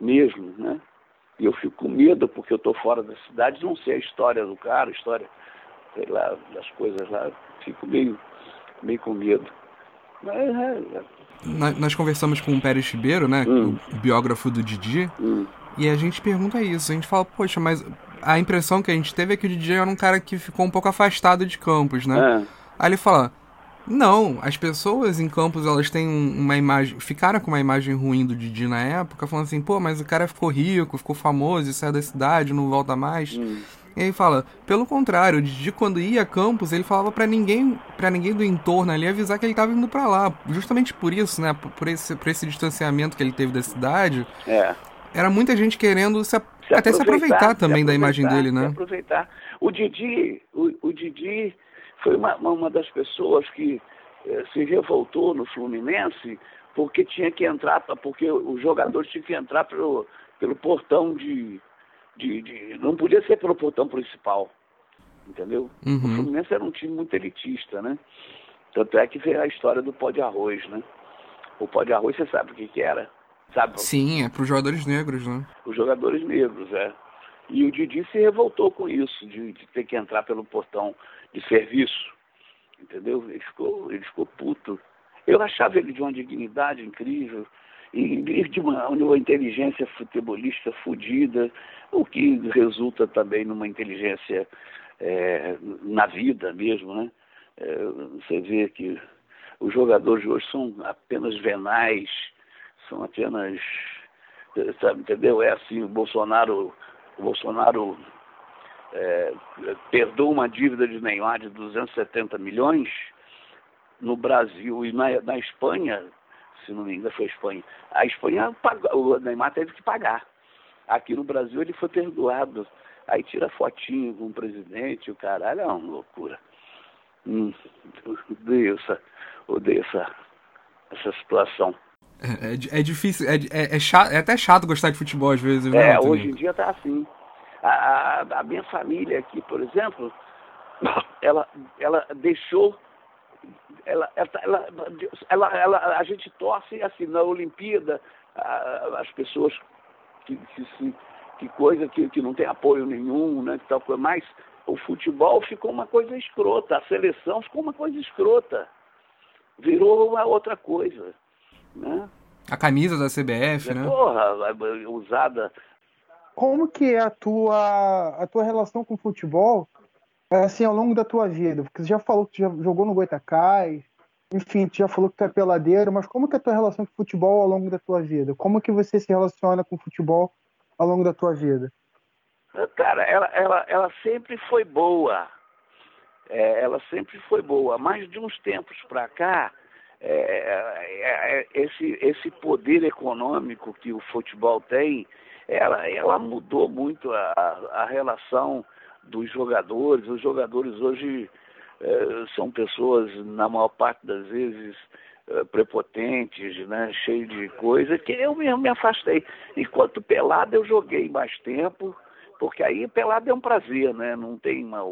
Speaker 5: mesmo, né? E eu fico com medo porque eu tô fora da cidade, não sei a história do cara, a história, sei lá, das coisas lá. Fico meio, meio com medo. Mas, é,
Speaker 3: é. Nós conversamos com o Pérez Ribeiro, né? Hum. O biógrafo do Didi.
Speaker 5: Hum.
Speaker 3: E a gente pergunta isso. A gente fala, poxa, mas a impressão que a gente teve é que o Didi era um cara que ficou um pouco afastado de Campos, né?
Speaker 5: É.
Speaker 3: Aí ele fala: Não, as pessoas em Campos elas têm uma imagem. Ficaram com uma imagem ruim do Didi na época, falando assim: pô, mas o cara ficou rico, ficou famoso e saiu da cidade, não volta mais.
Speaker 5: Hum.
Speaker 3: E aí fala, pelo contrário, o Didi quando ia a Campos, ele falava para ninguém, para ninguém do entorno ali avisar que ele tava indo para lá. Justamente por isso, né, por esse, por esse distanciamento que ele teve da cidade.
Speaker 5: É.
Speaker 3: Era muita gente querendo se, se até se aproveitar também se da imagem dele, né?
Speaker 5: Se aproveitar. O Didi, o, o Didi foi uma, uma das pessoas que eh, se revoltou no Fluminense porque tinha que entrar, porque os jogadores tinham que entrar pelo, pelo portão de, de, de, Não podia ser pelo portão principal. Entendeu?
Speaker 3: Uhum.
Speaker 5: O Fluminense era um time muito elitista, né? Tanto é que veio a história do pó de arroz, né? O pó de arroz, você sabe o que, que era? Sabe?
Speaker 3: Sim, é para os jogadores negros, né?
Speaker 5: Os jogadores negros, é. E o Didi se revoltou com isso, de, de ter que entrar pelo portão de serviço. Entendeu? Ele ficou, ele ficou puto. Eu achava ele de uma dignidade incrível e de uma, uma inteligência futebolista fodida, o que resulta também numa inteligência é, na vida mesmo, né? É, você vê que os jogadores de hoje são apenas venais, são apenas, sabe, entendeu? É assim, o Bolsonaro, o Bolsonaro é, perdoou uma dívida de Neymar de 270 milhões no Brasil e na, na Espanha, se não me engano foi a Espanha, a Espanha pagou, o Neymar teve que pagar. Aqui no Brasil ele foi perdoado. Aí tira fotinho com o presidente, o caralho, é uma loucura. Hum, odeio essa, odeio essa, essa situação.
Speaker 3: É, é, é difícil, é, é, é, chato, é até chato gostar de futebol às vezes,
Speaker 5: né? É, hoje em dia tá assim. A, a, a, minha família aqui, por exemplo, ela, ela deixou. Ela, ela, ela, ela, a gente torce assim na Olimpíada, as pessoas que, que, se, que coisa que, que não tem apoio nenhum, né? Que tal, mas o futebol ficou uma coisa escrota, a seleção ficou uma coisa escrota. Virou uma outra coisa. Né?
Speaker 3: A camisa da CBF, é, né?
Speaker 5: Porra, usada.
Speaker 4: Como que é a tua, a tua relação com o futebol, assim, ao longo da tua vida? Porque você já falou que já jogou no Goitacás, enfim, tu já falou que tu é peladeiro, mas como que é a tua relação com o futebol ao longo da tua vida? Como que você se relaciona com o futebol ao longo da tua vida?
Speaker 5: Cara, ela, ela, ela sempre foi boa. É, ela sempre foi boa. Mas de uns tempos para cá, é, é, é, esse, esse poder econômico que o futebol tem, ela, ela mudou muito a, a relação dos jogadores. Os jogadores hoje é, são pessoas, na maior parte das vezes, é, prepotentes, né, cheio de coisa, que eu mesmo me afastei. Enquanto pelado eu joguei mais tempo, porque aí pelado é um prazer, né? Não tem uma,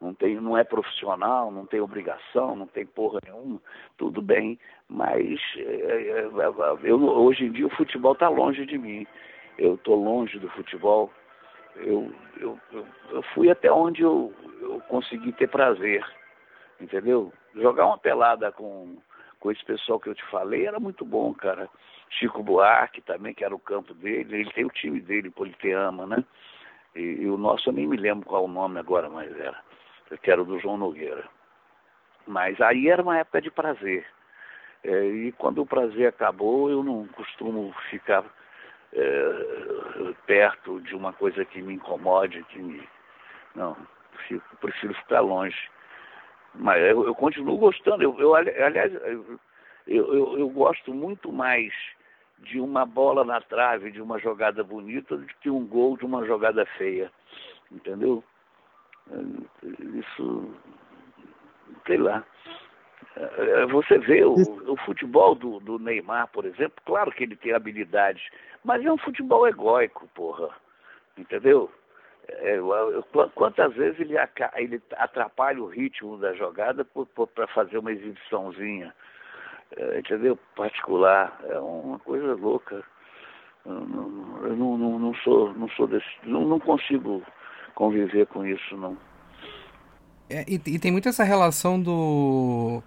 Speaker 5: não tem, não é profissional, não tem obrigação, não tem porra nenhuma, tudo bem, mas é, eu, hoje em dia o futebol está longe de mim. Eu estou longe do futebol. Eu, eu, eu, eu, fui até onde eu, eu consegui ter prazer entendeu? Jogar uma pelada com, com esse pessoal que eu te falei era muito bom, cara. Chico Buarque também, que era o campo dele, ele tem o time dele, Politeama, né? E, e, o nosso eu nem me lembro qual o nome agora, mas era, que era o do João Nogueira. Mas aí era uma época de prazer. É, e quando o prazer acabou, eu não costumo ficar é, perto de uma coisa que me incomode, que me. Não, fico, prefiro ficar longe. Mas eu, eu continuo gostando. Eu, eu aliás, eu, eu, eu, gosto muito mais de uma bola na trave, de uma jogada bonita, do que um gol de uma jogada feia. Entendeu? Isso, sei lá. É, você vê o, o futebol do, do, Neymar, por exemplo, claro que ele tem habilidades, mas é um futebol egóico, porra. Entendeu? É, quantas vezes ele, ele, atrapalha o ritmo da jogada para fazer uma exibiçãozinha, é, entendeu? Particular, é uma coisa louca. Eu não, eu não, não, não sou, não sou desse, não, não consigo conviver com isso, não.
Speaker 3: É, e, e, tem muito essa relação do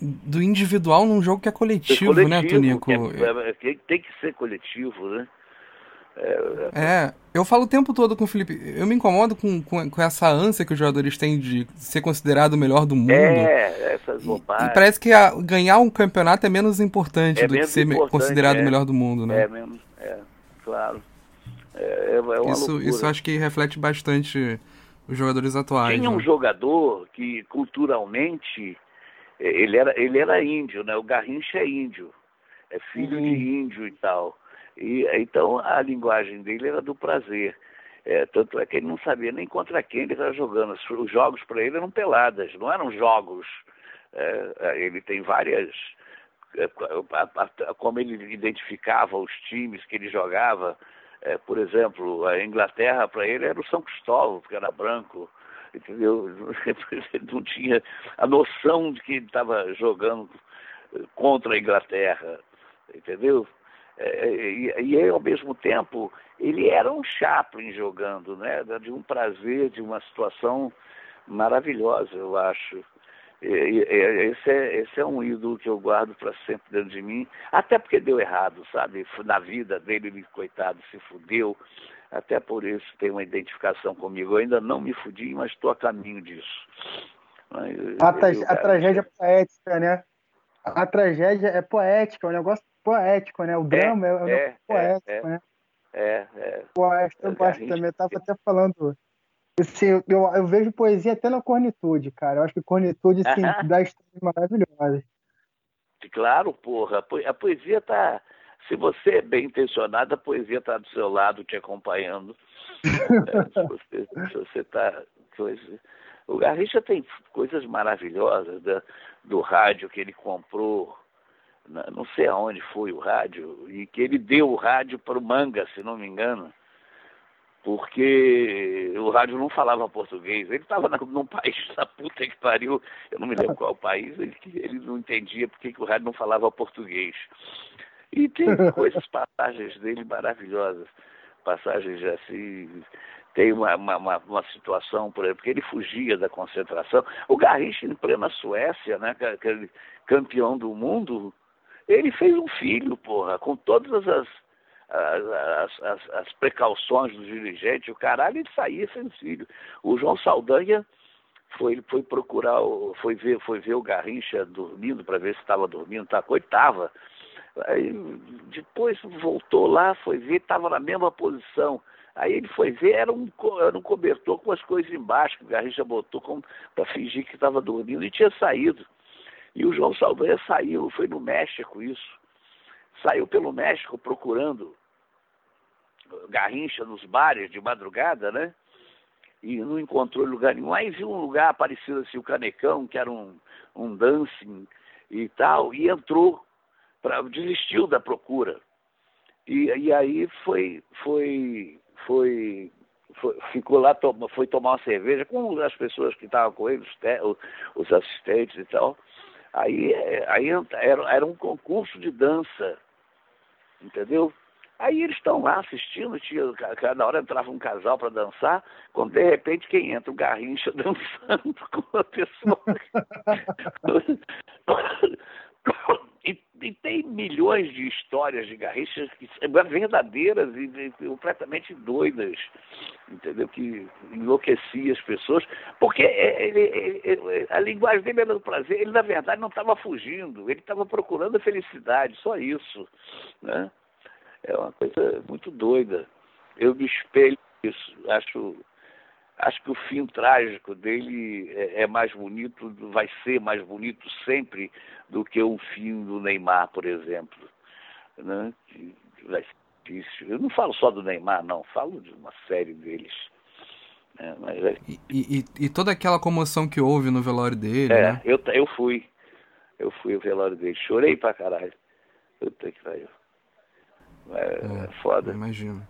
Speaker 3: do individual num jogo que é coletivo, coletivo né, Tonico?
Speaker 5: É, é, tem que ser coletivo, né?
Speaker 3: É, eu falo o tempo todo com o Felipe. Eu me incomodo com, com, com, essa ânsia que os jogadores têm de ser considerado o melhor do mundo.
Speaker 5: É, essas
Speaker 3: bobagens. E, e parece que a, ganhar um campeonato é menos importante é do que ser considerado o é. melhor do mundo, né?
Speaker 5: É mesmo, é, claro. É, é
Speaker 3: isso, isso acho que reflete bastante os jogadores atuais.
Speaker 5: Tinha
Speaker 3: né?
Speaker 5: um jogador que culturalmente ele era, ele era índio, né? O Garrincha é índio, é filho uhum. de índio e tal. E, então a linguagem dele era do prazer. É, tanto é que ele não sabia nem contra quem ele estava jogando. Os jogos para ele eram peladas, não eram jogos. É, é ele tem várias. É, como ele identificava os times que ele jogava. É, por exemplo, a Inglaterra para ele era o São Cristóvão, porque era branco. Entendeu? Não tinha a noção de que estava jogando contra a Inglaterra. Entendeu? É, e, e ao mesmo tempo ele era um Chaplin jogando, né? De um prazer, de uma situação maravilhosa, eu acho. Esse, é, esse é um ídolo que eu guardo para sempre dentro de mim, até porque deu errado, sabe? Na vida dele, ele, coitado, se fudeu. Até por isso tem uma identificação comigo. Eu ainda não me fudi, mas estou a caminho disso.
Speaker 4: A, tra a tragédia poética, né? A tragédia é poética, é um negócio poético, né? O é, drama é, é, é poético,
Speaker 5: é,
Speaker 4: né?
Speaker 5: É, é.
Speaker 4: Poético, eu gosto também. Eu tava até falando. Assim, eu, eu vejo poesia até na cornitude, cara. Eu acho que cornitude, assim, dá histórias maravilhosas.
Speaker 5: Claro, porra. A poesia tá. Se você é bem intencionado, a poesia tá do seu lado te acompanhando. é, se você, se você tá. O Garrincha tem coisas maravilhosas da, do rádio que ele comprou, não sei aonde foi o rádio, e que ele deu o rádio para o Manga, se não me engano, porque o rádio não falava português. Ele estava num país da puta que pariu, eu não me lembro qual país, ele, ele não entendia porque que o rádio não falava português. E tem coisas, passagens dele maravilhosas, passagens assim tem uma, uma, uma, situação, por exemplo, que ele fugia da concentração. O Garrincha, em plena Suécia, né, aquele campeão do mundo, ele fez um filho, porra, com todas as, as, as, as precauções do dirigente, o caralho, ele saía sem filho. O João Saldanha foi, foi procurar, foi ver, foi ver o Garrincha dormindo para ver se estava dormindo, tá, coitava. Aí, depois voltou lá, foi ver, estava na mesma posição. Aí ele foi ver, era um, era um cobertor com as coisas embaixo, que o Garrincha botou para fingir que estava dormindo e tinha saído. E o João Saldanha saiu, foi no México isso. Saiu pelo México procurando Garrincha nos bares de madrugada, né? E não encontrou lugar nenhum. Aí viu um lugar parecido assim, o Canecão, que era um, um dancing e tal, e entrou, pra, desistiu da procura. E, e aí foi, foi foi, foi, ficou lá, foi tomar uma cerveja com as pessoas que estavam com ele, os, os assistentes e tal. Aí, aí era, era um concurso de dança, entendeu? Aí eles estão lá assistindo, tinha, cada hora entrava um casal para dançar, quando de repente quem entra? O Garrincha dançando com a pessoa. E, tem milhões de histórias de garrinchas que verdadeiras e, e, completamente doidas, entendeu? Que enlouquecia as pessoas, porque ele, ele, a linguagem dele era do prazer, ele na verdade não estava fugindo, ele estava procurando a felicidade, só isso, né? É uma coisa muito doida. Eu me espelho isso, acho acho que o fim trágico dele é, é, mais bonito, vai ser mais bonito sempre do que o fim do Neymar, por exemplo. Né? Que vai ser difícil. Eu não falo só do Neymar, não, falo de uma série deles.
Speaker 3: Né? É... E, e, e, toda aquela comoção que houve no velório dele.
Speaker 5: É,
Speaker 3: né?
Speaker 5: eu, eu fui. Eu fui ao velório dele. Chorei pra caralho. Puta que pariu. É, é foda.
Speaker 3: Imagino.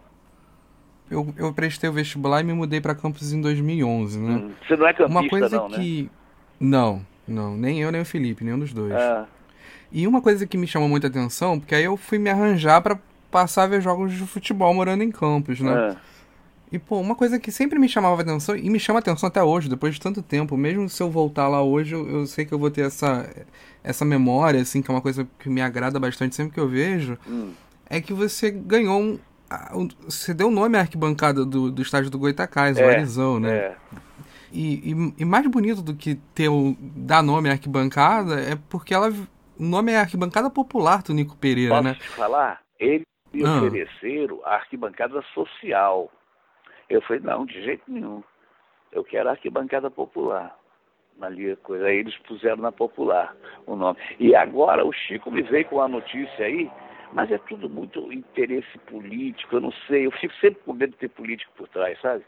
Speaker 3: Eu, eu prestei o vestibular e me mudei para campus em 2011, né?
Speaker 5: Hum. Você não é campista,
Speaker 3: Uma coisa
Speaker 5: não,
Speaker 3: que...
Speaker 5: Né?
Speaker 3: Não, não. Nem eu, nem o Felipe, nenhum dos dois. Ah. E uma coisa que me chamou muita atenção, porque aí eu fui me arranjar para passar a ver jogos de futebol morando em campus, né? Ah. E, pô, uma coisa que sempre me chamava atenção, e me chama atenção até hoje, depois de tanto tempo, mesmo se eu voltar lá hoje, eu, eu, sei que eu vou ter essa, essa memória, assim, que é uma coisa que me agrada bastante sempre que eu vejo, hum. é que você ganhou um, você deu o nome à arquibancada do, do estádio do Goitacás, é, o Arizão, né? É. E, e, e, mais bonito do que ter o, dar nome à arquibancada é porque ela, o nome é arquibancada popular do Nico Pereira,
Speaker 5: Posso
Speaker 3: né?
Speaker 5: te falar? Eles me ah. ofereceram a arquibancada social. Eu falei, não, de jeito nenhum. Eu quero a arquibancada popular. Ali, coisa. Aí eles puseram na popular o nome. E agora o Chico me veio com a notícia aí mas é tudo muito interesse político, eu não sei, eu fico sempre com medo de ter político por trás, sabe?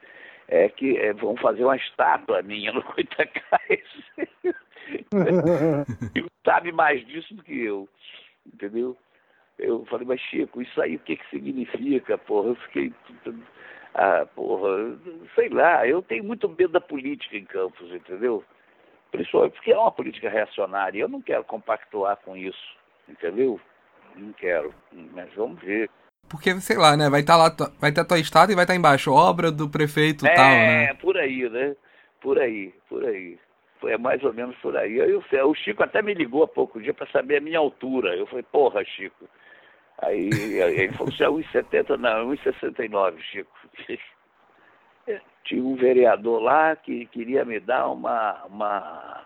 Speaker 5: É que é, vão fazer uma estátua minha no Coitacás. e sabe mais disso do que eu, entendeu? Eu falei, mas Chico, isso aí o que, que significa, porra? Eu fiquei. Ah, porra, sei lá, eu tenho muito medo da política em Campos, entendeu? Principalmente porque é uma política reacionária, eu não quero compactuar com isso, entendeu? Não quero, mas vamos ver.
Speaker 3: Porque, sei lá, né? Vai estar tá lá, vai ter a tua estátua e vai estar tá embaixo, obra do prefeito
Speaker 5: é,
Speaker 3: tal, né?
Speaker 5: É, por aí, né? Por aí, por aí. É mais ou menos por aí. Eu, o Chico até me ligou há pouco dia para saber a minha altura. Eu falei, porra, Chico. Aí ele falou, você é 1,70? Não, 1,69, Chico. Tinha um vereador lá que queria me dar uma, uma,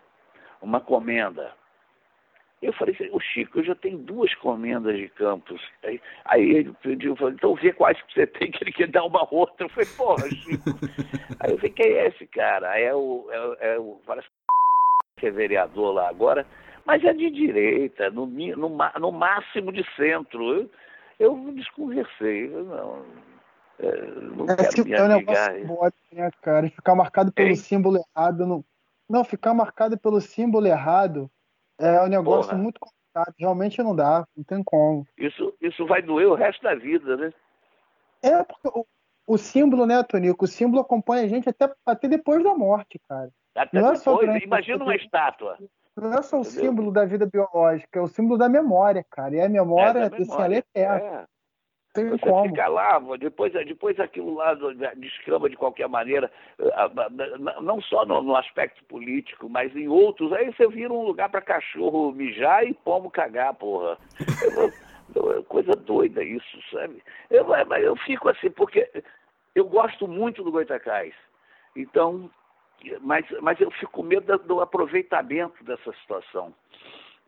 Speaker 5: uma comenda. Eu falei, o Chico, eu já tenho duas comendas de campos. Aí, aí ele pediu, falei, então vê quais que você tem, que ele quer dar uma outra. Eu falei, porra, Chico. aí eu falei, quem é esse cara? É o, é, é o parece que é vereador lá agora, mas é de direita, no, no, no máximo de centro. Eu, eu desconversei, eu não, é, não
Speaker 4: é, quero me é um negócio bom, né, cara? Ficar marcado pelo Ei? símbolo errado, não Não, ficar marcado pelo símbolo errado é um negócio Porra. muito complicado. Realmente não dá, não tem como.
Speaker 5: Isso, isso vai doer o resto da vida, né?
Speaker 4: É, porque o, o símbolo, né, Tonico? O símbolo acompanha a gente até, até depois da morte, cara.
Speaker 5: Até não depois, é imagina uma estátua.
Speaker 4: Não é só o Entendeu? símbolo da vida biológica, é o símbolo da memória, cara. E a memória, é, assim, ela é eterna.
Speaker 5: Tem Você como. fica lá, depois, depois aquilo lá descamba de qualquer maneira, não só no, no, aspecto político, mas em outros. Aí você vira um lugar para cachorro mijar e pomo cagar, porra. Coisa doida isso, sabe? Eu, eu fico assim, porque eu gosto muito do Goitacás. Então, mas, mas eu fico com medo do aproveitamento dessa situação.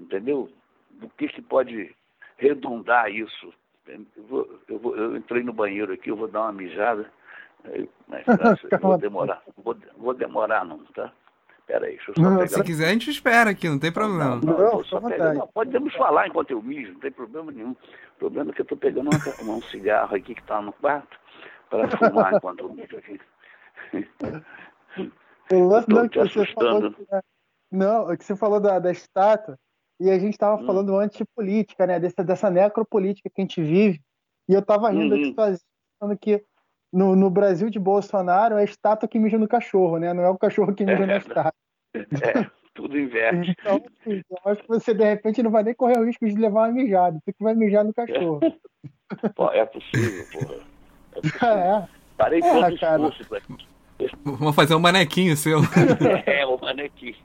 Speaker 5: Entendeu? Do que, que pode redundar isso. Eu, vou, eu, vou, eu, entrei no banheiro aqui, eu vou dar uma mijada. Mas tá, vou demorar. Vou, vou demorar não, tá? Pera aí, deixa eu só não, pegar.
Speaker 3: Se quiser, a gente espera aqui, não tem problema.
Speaker 5: Não, não, não pegar, não, podemos falar enquanto eu mijo, não tem problema nenhum. O problema é que eu estou pegando uma, um cigarro aqui que está no quarto para fumar enquanto eu mijo aqui.
Speaker 4: O lance não, que você falou, não, que você falou da, da estátua, e a gente estava hum. falando antes de política, né? Dessa, dessa necropolítica que a gente vive. E eu estava rindo uhum. aqui falando que no, no Brasil de Bolsonaro é a estátua que mija no cachorro, né? Não é o cachorro que mija é, na estátua.
Speaker 5: É, tudo inverte.
Speaker 4: Então, assim, eu acho que você, de repente, não vai nem correr o risco de levar uma mijada. Você que vai mijar no cachorro.
Speaker 5: Pô, é possível, porra. É, possível. é. Parei é, todo cara. esforço pra
Speaker 3: Vamos fazer um manequinho seu.
Speaker 5: é, o um manequinho.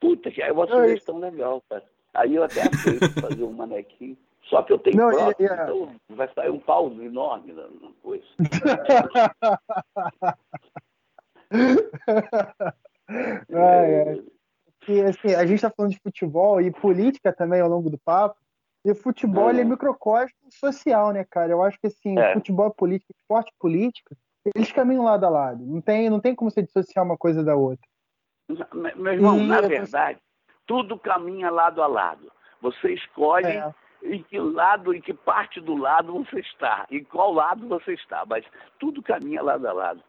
Speaker 5: Puta, que é uma sugestão legal, cara. Aí eu até aceito fazer um manequinho. Só que eu tenho não, prótese, é, é... então vai sair um pau enorme na, coisa.
Speaker 4: ai, ai. E, assim, a gente está falando de futebol e política também ao longo do papo. E o futebol uhum. é microcosmo social, né, cara? Eu acho que assim, é. futebol é política, esporte é política, eles caminham lado a lado. Não tem, não tem como você dissociar uma coisa da outra.
Speaker 5: Meu irmão, na verdade, tudo caminha lado a lado. Você escolhe é. em que lado, em que parte do lado você está, em qual lado você está, mas tudo caminha lado a lado.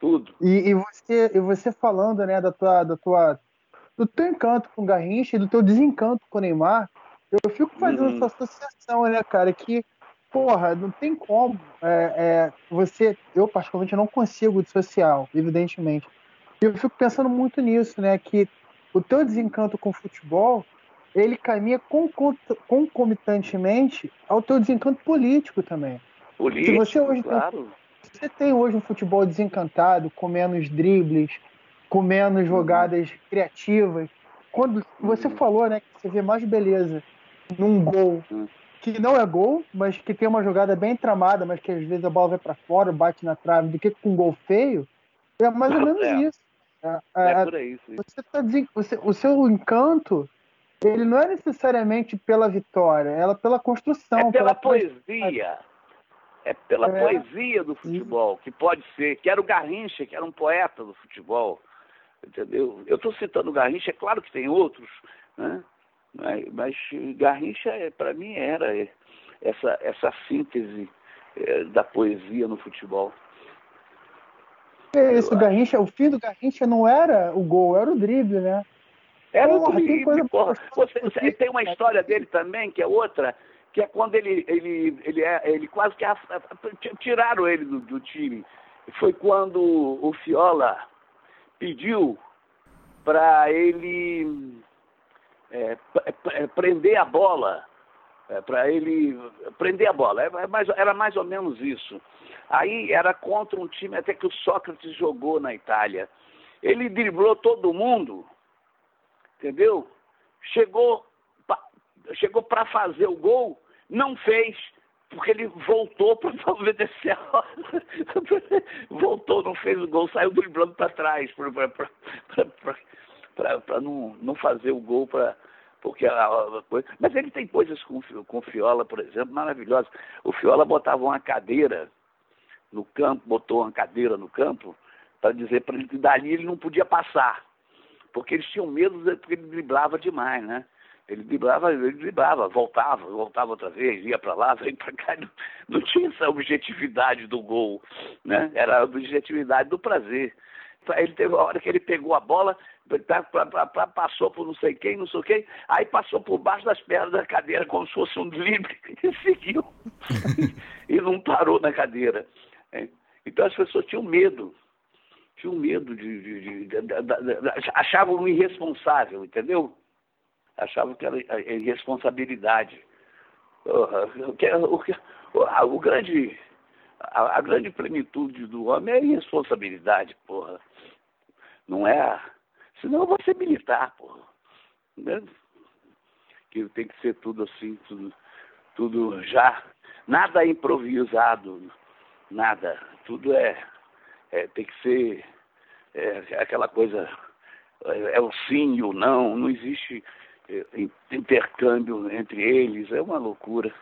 Speaker 5: Tudo.
Speaker 4: E, e você, e você falando, né, da tua, da tua, do teu encanto com o Garrincha e do teu desencanto com o Neymar, eu fico fazendo uhum. essa associação, né, cara, que porra, não tem como. É, é, você, eu particularmente não consigo dissociar, evidentemente. Eu fico pensando muito nisso, né? Que o teu desencanto com o futebol, ele caminha concomitantemente ao teu desencanto político também.
Speaker 5: Político, você hoje claro.
Speaker 4: Tem, você tem hoje um futebol desencantado, com menos dribles, com menos uhum. jogadas criativas. Quando você uhum. falou, né, que você vê mais beleza num gol uhum que não é gol, mas que tem uma jogada bem tramada, mas que às vezes a bola vai para fora, bate na trave, do que com um gol feio, é mais ou menos é. isso.
Speaker 5: É, é, é por aí,
Speaker 4: você tá você, o seu encanto, ele não é necessariamente pela vitória, ela é pela construção. É
Speaker 5: pela, pela poesia. É pela é. poesia do futebol, que pode ser, que era o Garrincha, que era um poeta do futebol. Entendeu? Eu estou citando o Garrincha, é claro que tem outros, né? Mas, mas Garrincha, é, para mim, era essa, essa síntese é, da poesia no futebol.
Speaker 4: O Garrincha, o fim do Garrincha não era o gol, era o drible, né?
Speaker 5: Era o drible, coisa... porra. Você, você, tem uma história dele também, que é outra, que é quando ele, ele, ele, é, ele quase que tiraram ele do, do time. Foi quando o Fiola pediu para ele é, é, prender a bola, é, para ele prender a bola. Era é, é mais, era mais ou menos isso. Aí era contra um time até que o Sócrates jogou na Itália. Ele driblou todo mundo, entendeu? Chegou chegou para fazer o gol, não fez, porque ele voltou para obedecer a ordem. voltou, não fez o gol, saiu driblando para trás, para não, não fazer o gol para porque a, a, coisa... mas ele tem coisas com com Fiola, por exemplo, maravilhosas. O Fiola botava uma cadeira no campo, botou uma cadeira no campo para dizer para ele que dali ele não podia passar, porque eles tinham medo porque ele driblava demais, né? Ele driblava, ele driblava, voltava, voltava outra vez, ia para lá, veio para cá. Não, não, tinha essa objetividade do gol, né? Era a objetividade do prazer. Ele teve a hora que ele pegou a bola, tá, pra, pra, passou por não sei quem, não sei quem, aí passou por baixo das pernas da cadeira como se fosse um drible e seguiu. e não parou na cadeira. É. Então as pessoas tinham medo. Tinham medo de. de, de, de, de achavam irresponsável, entendeu? Achavam que era irresponsabilidade. O, que, o, o, grande a, a, grande plenitude do homem é a irresponsabilidade, porra. Não é. Senão eu vou ser militar, porra. Né? Que tem que ser tudo assim, tudo, tudo já. Nada improvisado, nada. Tudo é. é tem que ser é, aquela coisa. É, é o sim e o não, não existe é, intercâmbio entre eles, é uma loucura.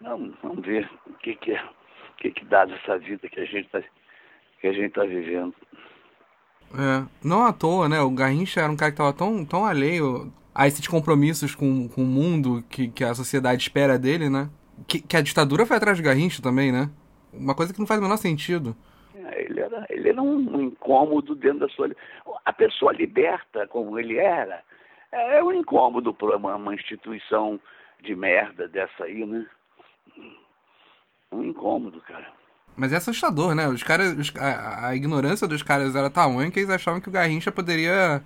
Speaker 5: Não, vamos ver o que, que é que, que dá dessa vida que a gente está tá vivendo.
Speaker 3: É, não à toa, né? O Garrincha era um cara que estava tão, tão alheio a esses compromissos com, com o mundo que, que a sociedade espera dele, né? Que, que a ditadura foi atrás de Garrincha também, né? Uma coisa que não faz o menor sentido.
Speaker 5: É, ele era, ele era um incômodo dentro da sua. A pessoa liberta, como ele era, é um incômodo para uma, uma instituição de merda dessa aí, né? um incômodo, cara.
Speaker 3: Mas é assustador, né? Os caras, os, a, a, ignorância dos caras era tamanha que eles achavam que o Garrincha poderia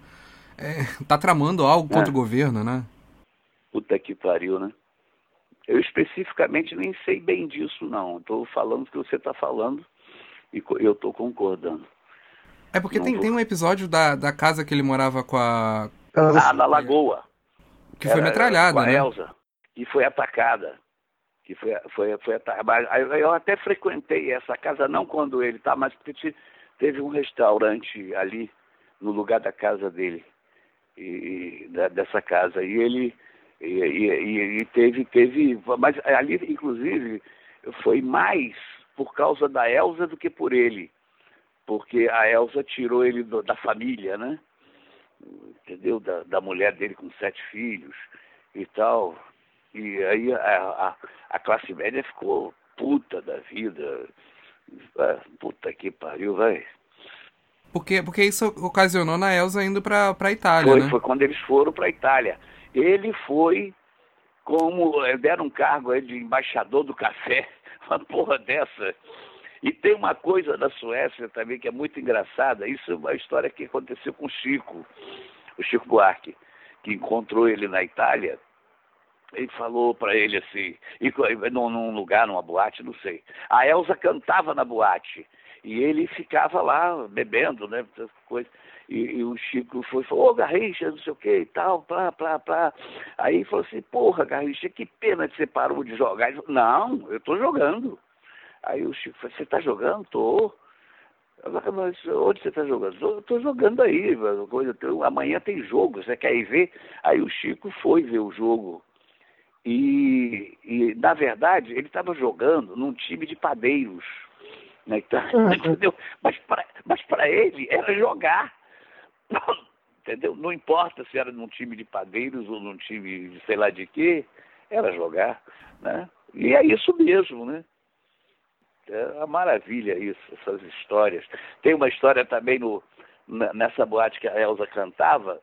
Speaker 3: é, tá tramando algo contra é. o governo, né?
Speaker 5: Puta que pariu, né? Eu especificamente nem sei bem disso, não. Estou falando o que você está falando e eu estou concordando.
Speaker 3: É porque tem, tem um episódio da, da casa que ele morava com a.
Speaker 5: Ah, na Lagoa.
Speaker 3: Que foi metralhada, com a
Speaker 5: né? Elza. E foi atacada que foi, foi, foi eu até frequentei essa casa, não quando ele tá, mas porque teve um restaurante ali no lugar da casa dele, e, da, dessa casa, e ele e, e, e, teve, teve, mas ali inclusive foi mais por causa da Elsa do que por ele, porque a Elsa tirou ele do, da família, né? Entendeu? Da, da mulher dele com sete filhos e tal. E aí a, a, a classe média ficou puta da vida. É, puta que pariu, vai.
Speaker 3: Porque, porque isso ocasionou na Elsa indo para a Itália,
Speaker 5: foi,
Speaker 3: né?
Speaker 5: Foi quando eles foram para a Itália. Ele foi como é, deram um cargo aí de embaixador do café, uma porra dessa. E tem uma coisa da Suécia também que é muito engraçada. Isso é uma história que aconteceu com o Chico, o Chico Buarque, que encontrou ele na Itália ele falou para ele assim, e, num, num lugar, numa boate, não sei. A Elsa cantava na boate e ele ficava lá bebendo, né? Coisa. E, e, o Chico foi falou, ô Garrincha, não sei o que e tal, plá, plá, plá. Aí falou assim, porra, Garrincha, que pena que você parou de jogar. Ele falou, não, eu tô jogando. Aí o Chico falou, você tá jogando? Tô. Mas onde você está jogando? Eu estou jogando aí, coisa, amanhã tem jogo, você quer ir ver? Aí o Chico foi ver o jogo e, e na verdade, ele estava jogando num time de padeiros. Né? Então, entendeu? Mas para mas ele era jogar. Entendeu? Não importa se era num time de padeiros ou num time de sei lá de quê, era jogar. Né? E é isso mesmo, né? É uma maravilha isso, essas histórias. Tem uma história também no, nessa boate que a Elsa cantava,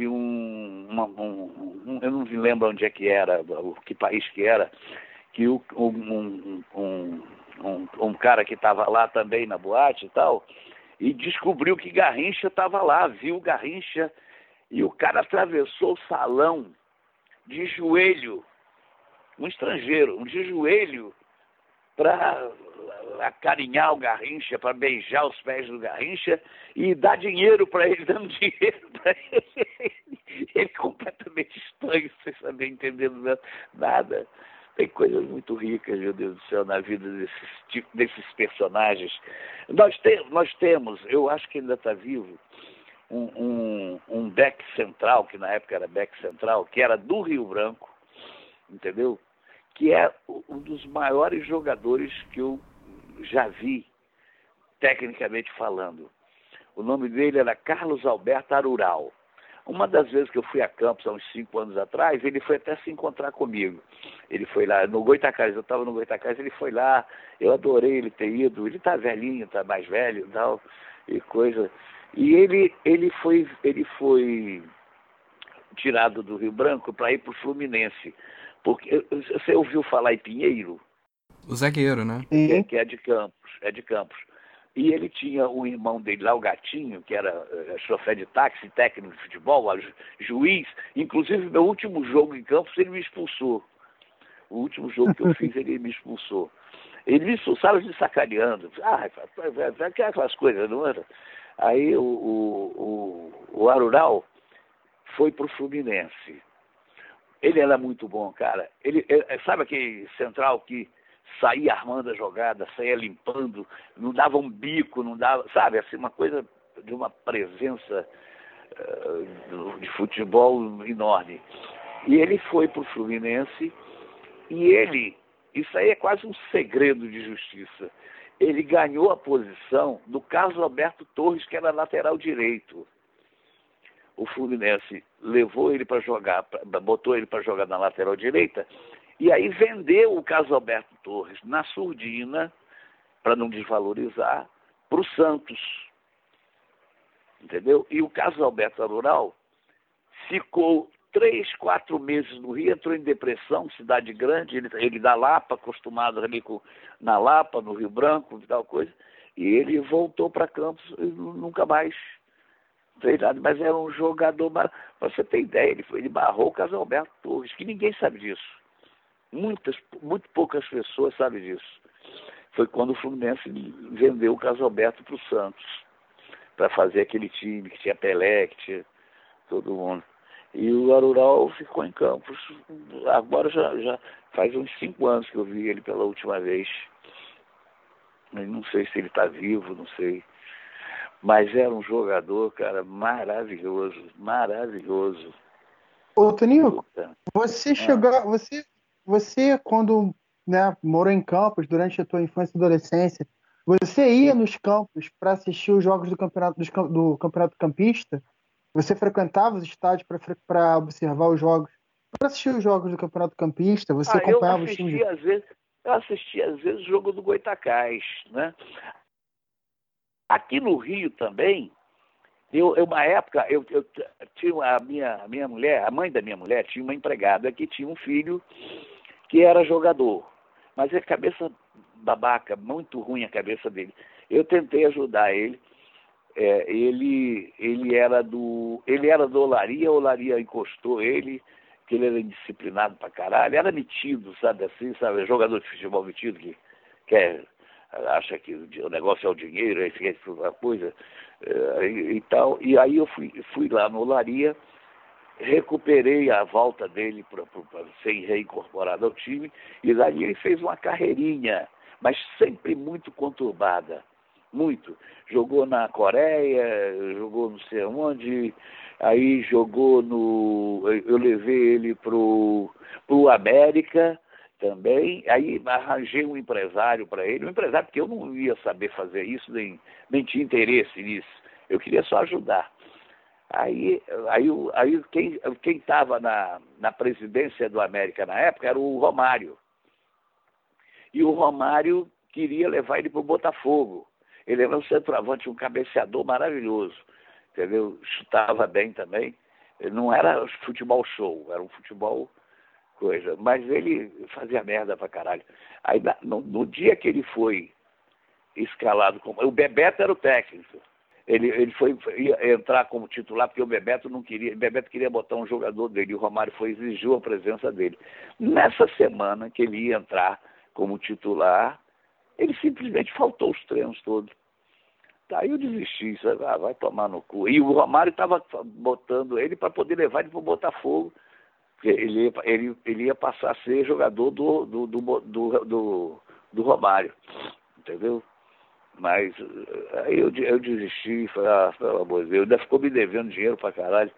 Speaker 5: que um, uma, um, eu não me lembro onde é que era, o que país que era, que o, um, um, um, um cara que estava lá também na boate e tal, e descobriu que Garrincha estava lá, viu Garrincha, e o cara atravessou o salão de joelho, um estrangeiro, de joelho, para acarinhar o Garrincha, para beijar os pés do Garrincha e dar dinheiro para ele, dando dinheiro para ele. Ele completamente estranho, sem saber entender nada. Tem coisas muito ricas, meu Deus do céu, na vida desses, tipo, desses personagens. Nós, te, nós temos, eu acho que ainda está vivo, um, um, um Beck Central, que na época era Beck Central, que era do Rio Branco, entendeu? Que é um dos maiores jogadores que eu já vi, tecnicamente falando. O nome dele era Carlos Alberto Arural. Uma das vezes que eu fui a Campos, há uns cinco anos atrás, ele foi até se encontrar comigo. Ele foi lá, no Goitacás, eu estava no Goitacás, ele foi lá, eu adorei ele ter ido. Ele está velhinho, está mais velho e tal. e coisa. E ele, ele, foi, ele foi tirado do Rio Branco para ir para o Fluminense. Porque você ouviu falar em Pinheiro?
Speaker 3: O zagueiro, né?
Speaker 5: Que, que é de Campos, é de Campos. E ele tinha um irmão dele lá, o Gatinho, que era uh, chofer de táxi, técnico de futebol, juiz. Inclusive, meu último jogo em Campos, ele me expulsou. O último jogo que eu fiz, ele me expulsou. Ele me expulsava de sacaneando. Ah, aquelas coisas, não era? Aí o, o, o, o Arural foi para o Fluminense. Ele era muito bom, cara. Ele, é, sabe aquele central que saía armando a jogada, saía limpando, não dava um bico, não dava, sabe, assim, uma coisa de uma presença uh, de futebol enorme. E ele foi para o Fluminense e ele, isso aí é quase um segredo de justiça. Ele ganhou a posição do Carlos Alberto Torres, que era lateral direito. O Fluminense levou ele para jogar, botou ele para jogar na lateral direita, e aí vendeu o Carlos Alberto Torres na surdina, para não desvalorizar, para o Santos. Entendeu? E o Carlos Alberto Rural ficou três, quatro meses no Rio, entrou em depressão, cidade grande, ele, ele da Lapa, acostumado ali com, na Lapa, no Rio Branco tal coisa, e ele voltou para Campos e nunca mais fez nada, mas era um jogador, para você ter ideia, ele, foi, ele barrou o Carlos Alberto Torres, que ninguém sabe disso. Muitas, muito poucas pessoas sabem disso. Foi quando o Fluminense vendeu o Carlos Alberto para o Santos, para fazer aquele time que tinha Pelé, que tinha todo mundo. E o Arural ficou em Campos. Agora já, já faz uns cinco anos que eu vi ele pela última vez. Eu não sei se ele está vivo, não sei. Mas era um jogador, cara, maravilhoso, maravilhoso.
Speaker 4: Ô, Toninho, você ah. chegou. Você, você, quando né, morou em Campos durante a tua infância e adolescência, você ia nos campos para assistir os jogos do campeonato, do campeonato campista? Você frequentava os estádios para observar os jogos, para assistir os jogos do Campeonato Campista? Você ah, acompanhava
Speaker 5: os
Speaker 4: times?
Speaker 5: Às vezes, eu assistia às vezes o jogo do Goitacás, né? Aqui no Rio também, eu, eu uma época, eu, eu, tinha a minha, a minha mulher, a mãe da minha mulher tinha uma empregada que tinha um filho que era jogador, mas é cabeça babaca, muito ruim a cabeça dele. Eu tentei ajudar ele, é, ele, ele era do. Ele era do Olaria, Olaria encostou ele, que ele era indisciplinado pra caralho, era metido, sabe assim, sabe, jogador de futebol metido que quer, acha que o negócio é o dinheiro, aí fica uma coisa é, e, e, tal. E aí eu fui, fui lá no Olaria, recuperei a volta dele para ser reincorporado ao time, e daí ele fez uma carreirinha, mas sempre muito conturbada muito. Jogou na Coreia, jogou não sei onde, aí jogou no. Eu levei ele pro, pro América também, aí arranjei um empresário para ele, um empresário porque eu não ia saber fazer isso, nem, nem tinha interesse nisso. Eu queria só ajudar. Aí, aí, aí quem estava na, na presidência do América na época era o Romário. E o Romário queria levar ele para o Botafogo. Ele era um centroavante, um cabeceador maravilhoso, entendeu? Chutava bem também. Não era futebol show, era um futebol coisa. Mas ele fazia merda pra caralho. Aí no, no dia que ele foi escalado como. O Bebeto era o técnico. Ele, ele foi entrar como titular porque o Bebeto não queria. Bebeto queria botar um jogador dele. O Romário foi exigiu a presença dele. Nessa semana que ele ia entrar como titular, ele simplesmente faltou os treinos todos. Aí eu desisti, sabe? Ah, vai tomar no cu. E o Romário estava botando ele para poder levar ele para o Botafogo. Ele, ele, ele ia passar a ser jogador do, do, do, do, do, do Romário. Entendeu? Mas eh, aí eu, eu desisti, falei, ah, pelo amor de Deus, ainda ficou me devendo dinheiro pra caralho.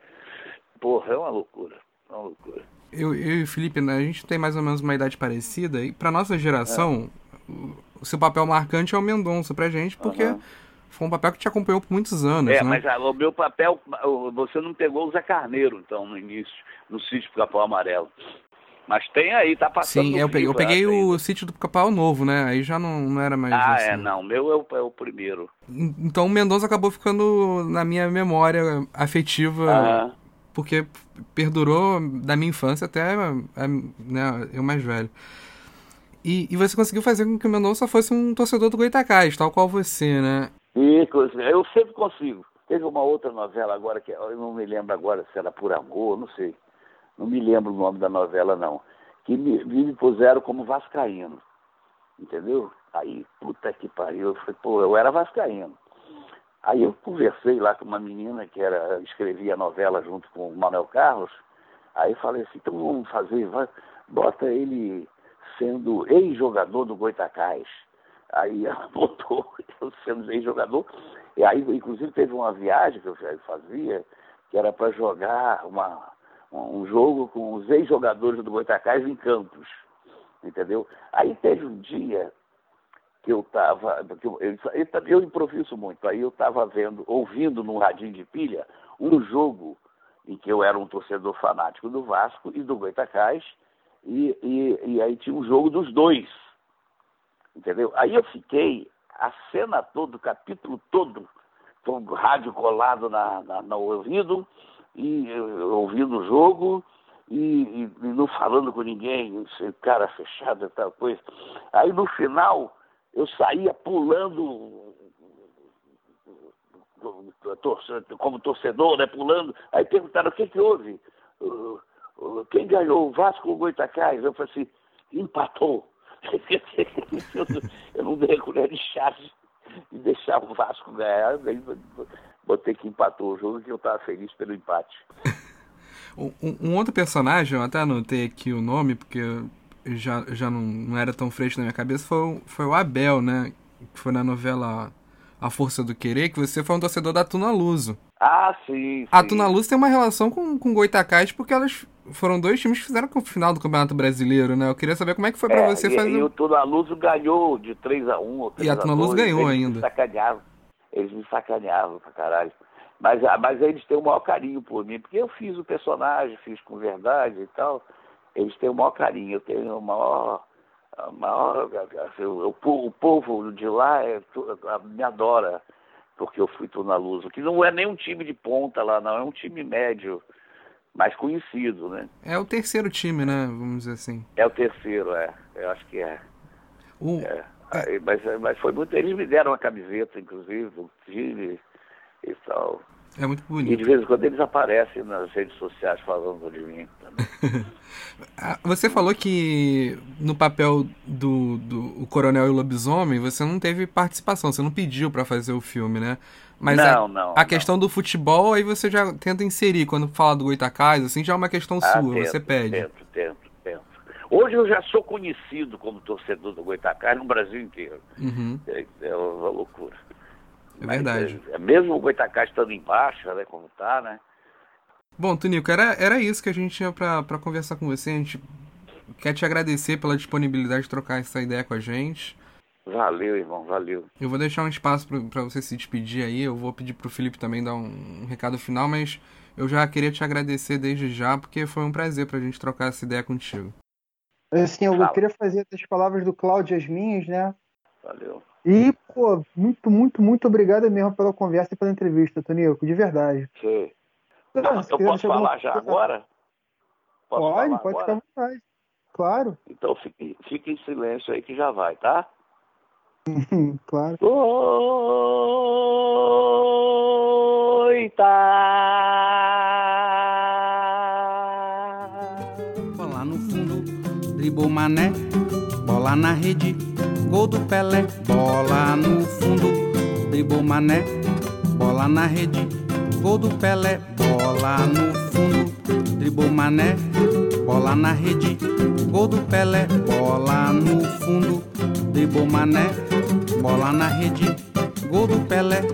Speaker 5: Porra, é uma loucura. É uma loucura.
Speaker 3: Eu, eu e o Felipe, né, a gente tem mais ou menos uma idade parecida, e pra nossa geração, é. o seu papel marcante é o Mendonça pra gente, porque uhum foi um papel que te acompanhou por muitos anos.
Speaker 5: É,
Speaker 3: né?
Speaker 5: mas a, o meu papel, você não pegou o Zé Carneiro, então, no início, no sítio Capão Amarelo. Mas tem aí, tá passando.
Speaker 3: Sim, eu peguei, eu peguei o sítio do Capão Novo, né? Aí já não, não era mais.
Speaker 5: Ah,
Speaker 3: assim.
Speaker 5: é, não. O meu é o, é o primeiro.
Speaker 3: Então o Mendonça acabou ficando na minha memória afetiva,
Speaker 5: Ah,
Speaker 3: porque perdurou da minha infância até é, né, eu mais velho. E, e você conseguiu fazer com que o Mendonça fosse um torcedor do Goitacás, tal qual você, né?
Speaker 5: coisa- eu sempre consigo. Teve uma outra novela agora que eu não me lembro agora se era Por Amor, não sei. Não me lembro o nome da novela, não. Que me, me puseram como vascaíno. Entendeu? Aí, puta que pariu. Eu falei, pô, eu era vascaíno. Aí eu conversei lá com uma menina que era, escrevia novela junto com o Manuel Carlos. Aí falei assim, então vamos fazer, vai, bota ele sendo ex-jogador do Goitacás. Aí ela botou eu sendo ex-jogador. E aí, inclusive, teve uma viagem que eu fazia, que era para jogar uma, um jogo com os ex-jogadores do Goitacás em Campos. Entendeu? Aí teve um dia que eu estava. Eu, eu, eu, improviso muito. Aí eu estava vendo, ouvindo num radinho de pilha, um jogo em que eu era um torcedor fanático do Vasco e do Goitacás, e, e, e aí tinha um jogo dos dois. Entendeu? Aí eu fiquei a cena toda, o capítulo todo, com o rádio colado na, na, no ouvido, e eu, ouvindo o jogo, e, e, e não falando com ninguém, cara fechado e tal coisa. Aí no final eu saía pulando como torcedor, né, pulando. Aí perguntaram o que, que houve. Quem ganhou, o Vasco ou o Goitacás? Eu falei assim, empatou. eu não dei colher de chá de deixar o Vasco ganhar, botei que empatou o jogo que eu estava feliz pelo empate.
Speaker 3: Um, um, outro personagem, eu até anotei aqui o nome, porque já, já não, não era tão fresco na minha cabeça, foi, o- foi o Abel, né? Que foi na novela A Força do Querer, que você foi um torcedor da Tuna Luso.
Speaker 5: Ah, sim.
Speaker 3: A
Speaker 5: sim.
Speaker 3: Tuna Luso tem uma relação com, com o Goitacás, porque elas foram dois times que fizeram o final do Campeonato Brasileiro, né? Eu queria saber como é que foi pra
Speaker 5: É,
Speaker 3: você
Speaker 5: e,
Speaker 3: fazer.
Speaker 5: E o Tuna Luso ganhou de 3x1 ou 3
Speaker 3: E a Tuna Luso ganhou ainda.
Speaker 5: Me sacaneavam. Eles me sacaneavam pra caralho. Mas, ah, mas eles têm o maior carinho por mim, porque eu fiz o personagem, fiz com verdade e tal. Eles têm o maior carinho, eu tenho o maior. a maior assim, o, o po- o povo de lá é, me adora, porque eu fui Tuna Luso, que não é nem um time de ponta lá, não, é um time médio, mais conhecido, né?
Speaker 3: É o terceiro time, né? Vamos dizer assim.
Speaker 5: É o terceiro, é. Eu acho que é.
Speaker 3: O,
Speaker 5: É, aí, mas, mas foi muito. Eles me deram uma camiseta, inclusive, do time e tal.
Speaker 3: é muito
Speaker 5: E
Speaker 3: bonito.
Speaker 5: de vez em quando eles aparecem nas redes sociais falando de mim. também.
Speaker 3: Ah, Você falou que no papel do, do o Coronel e o Lobisomem você não teve participação, você não pediu pra fazer o filme, né? Mas
Speaker 5: Não,
Speaker 3: a,
Speaker 5: não,
Speaker 3: a
Speaker 5: não.
Speaker 3: questão do futebol aí você já tenta inserir quando fala do Goitacás, assim já é uma questão
Speaker 5: Ah,
Speaker 3: sua,
Speaker 5: tento,
Speaker 3: você pede.
Speaker 5: Tento, tento. Hoje eu já sou conhecido como torcedor do Goitacás no Brasil inteiro.
Speaker 3: Uhum,
Speaker 5: É, é uma loucura.
Speaker 3: é
Speaker 5: Mas,
Speaker 3: verdade.
Speaker 5: é, mesmo o Goitacás estando em baixa, né, como tá, né?
Speaker 3: Bom, Tunico, era, era isso que a gente tinha pra conversar com você. A gente quer te agradecer pela disponibilidade de trocar essa ideia com a gente.
Speaker 5: Valeu, irmão, valeu.
Speaker 3: Eu vou deixar um espaço pra você se despedir aí. Eu vou pedir pro Felipe também dar um, um recado final, mas eu já queria te agradecer desde já, porque foi um prazer pra gente trocar essa ideia contigo.
Speaker 4: Assim, eu
Speaker 5: Fala.
Speaker 4: queria fazer as palavras do Cláudio as minhas, né?
Speaker 5: Valeu.
Speaker 4: E, pô, muito, muito, muito obrigado mesmo pela conversa e pela entrevista, Tonico, de verdade.
Speaker 5: Sei.
Speaker 4: Ah, se
Speaker 5: eu posso falar já
Speaker 4: coisa-
Speaker 5: agora? Posso
Speaker 4: Pode, pode
Speaker 5: agora?
Speaker 4: ficar à vontade. Claro,
Speaker 5: Então fique, fique em silêncio aí que já vai, tá?
Speaker 4: claro.
Speaker 5: Oita.
Speaker 2: Dribou mané, bola na rede, gol do Pelé. Bola no fundo, dribou mané, bola na rede, gol do Pelé. Bola no fundo, dribou mané, bola na rede, gol do Pelé. Bola no fundo, dribou mané, bola na rede, gol do Pelé.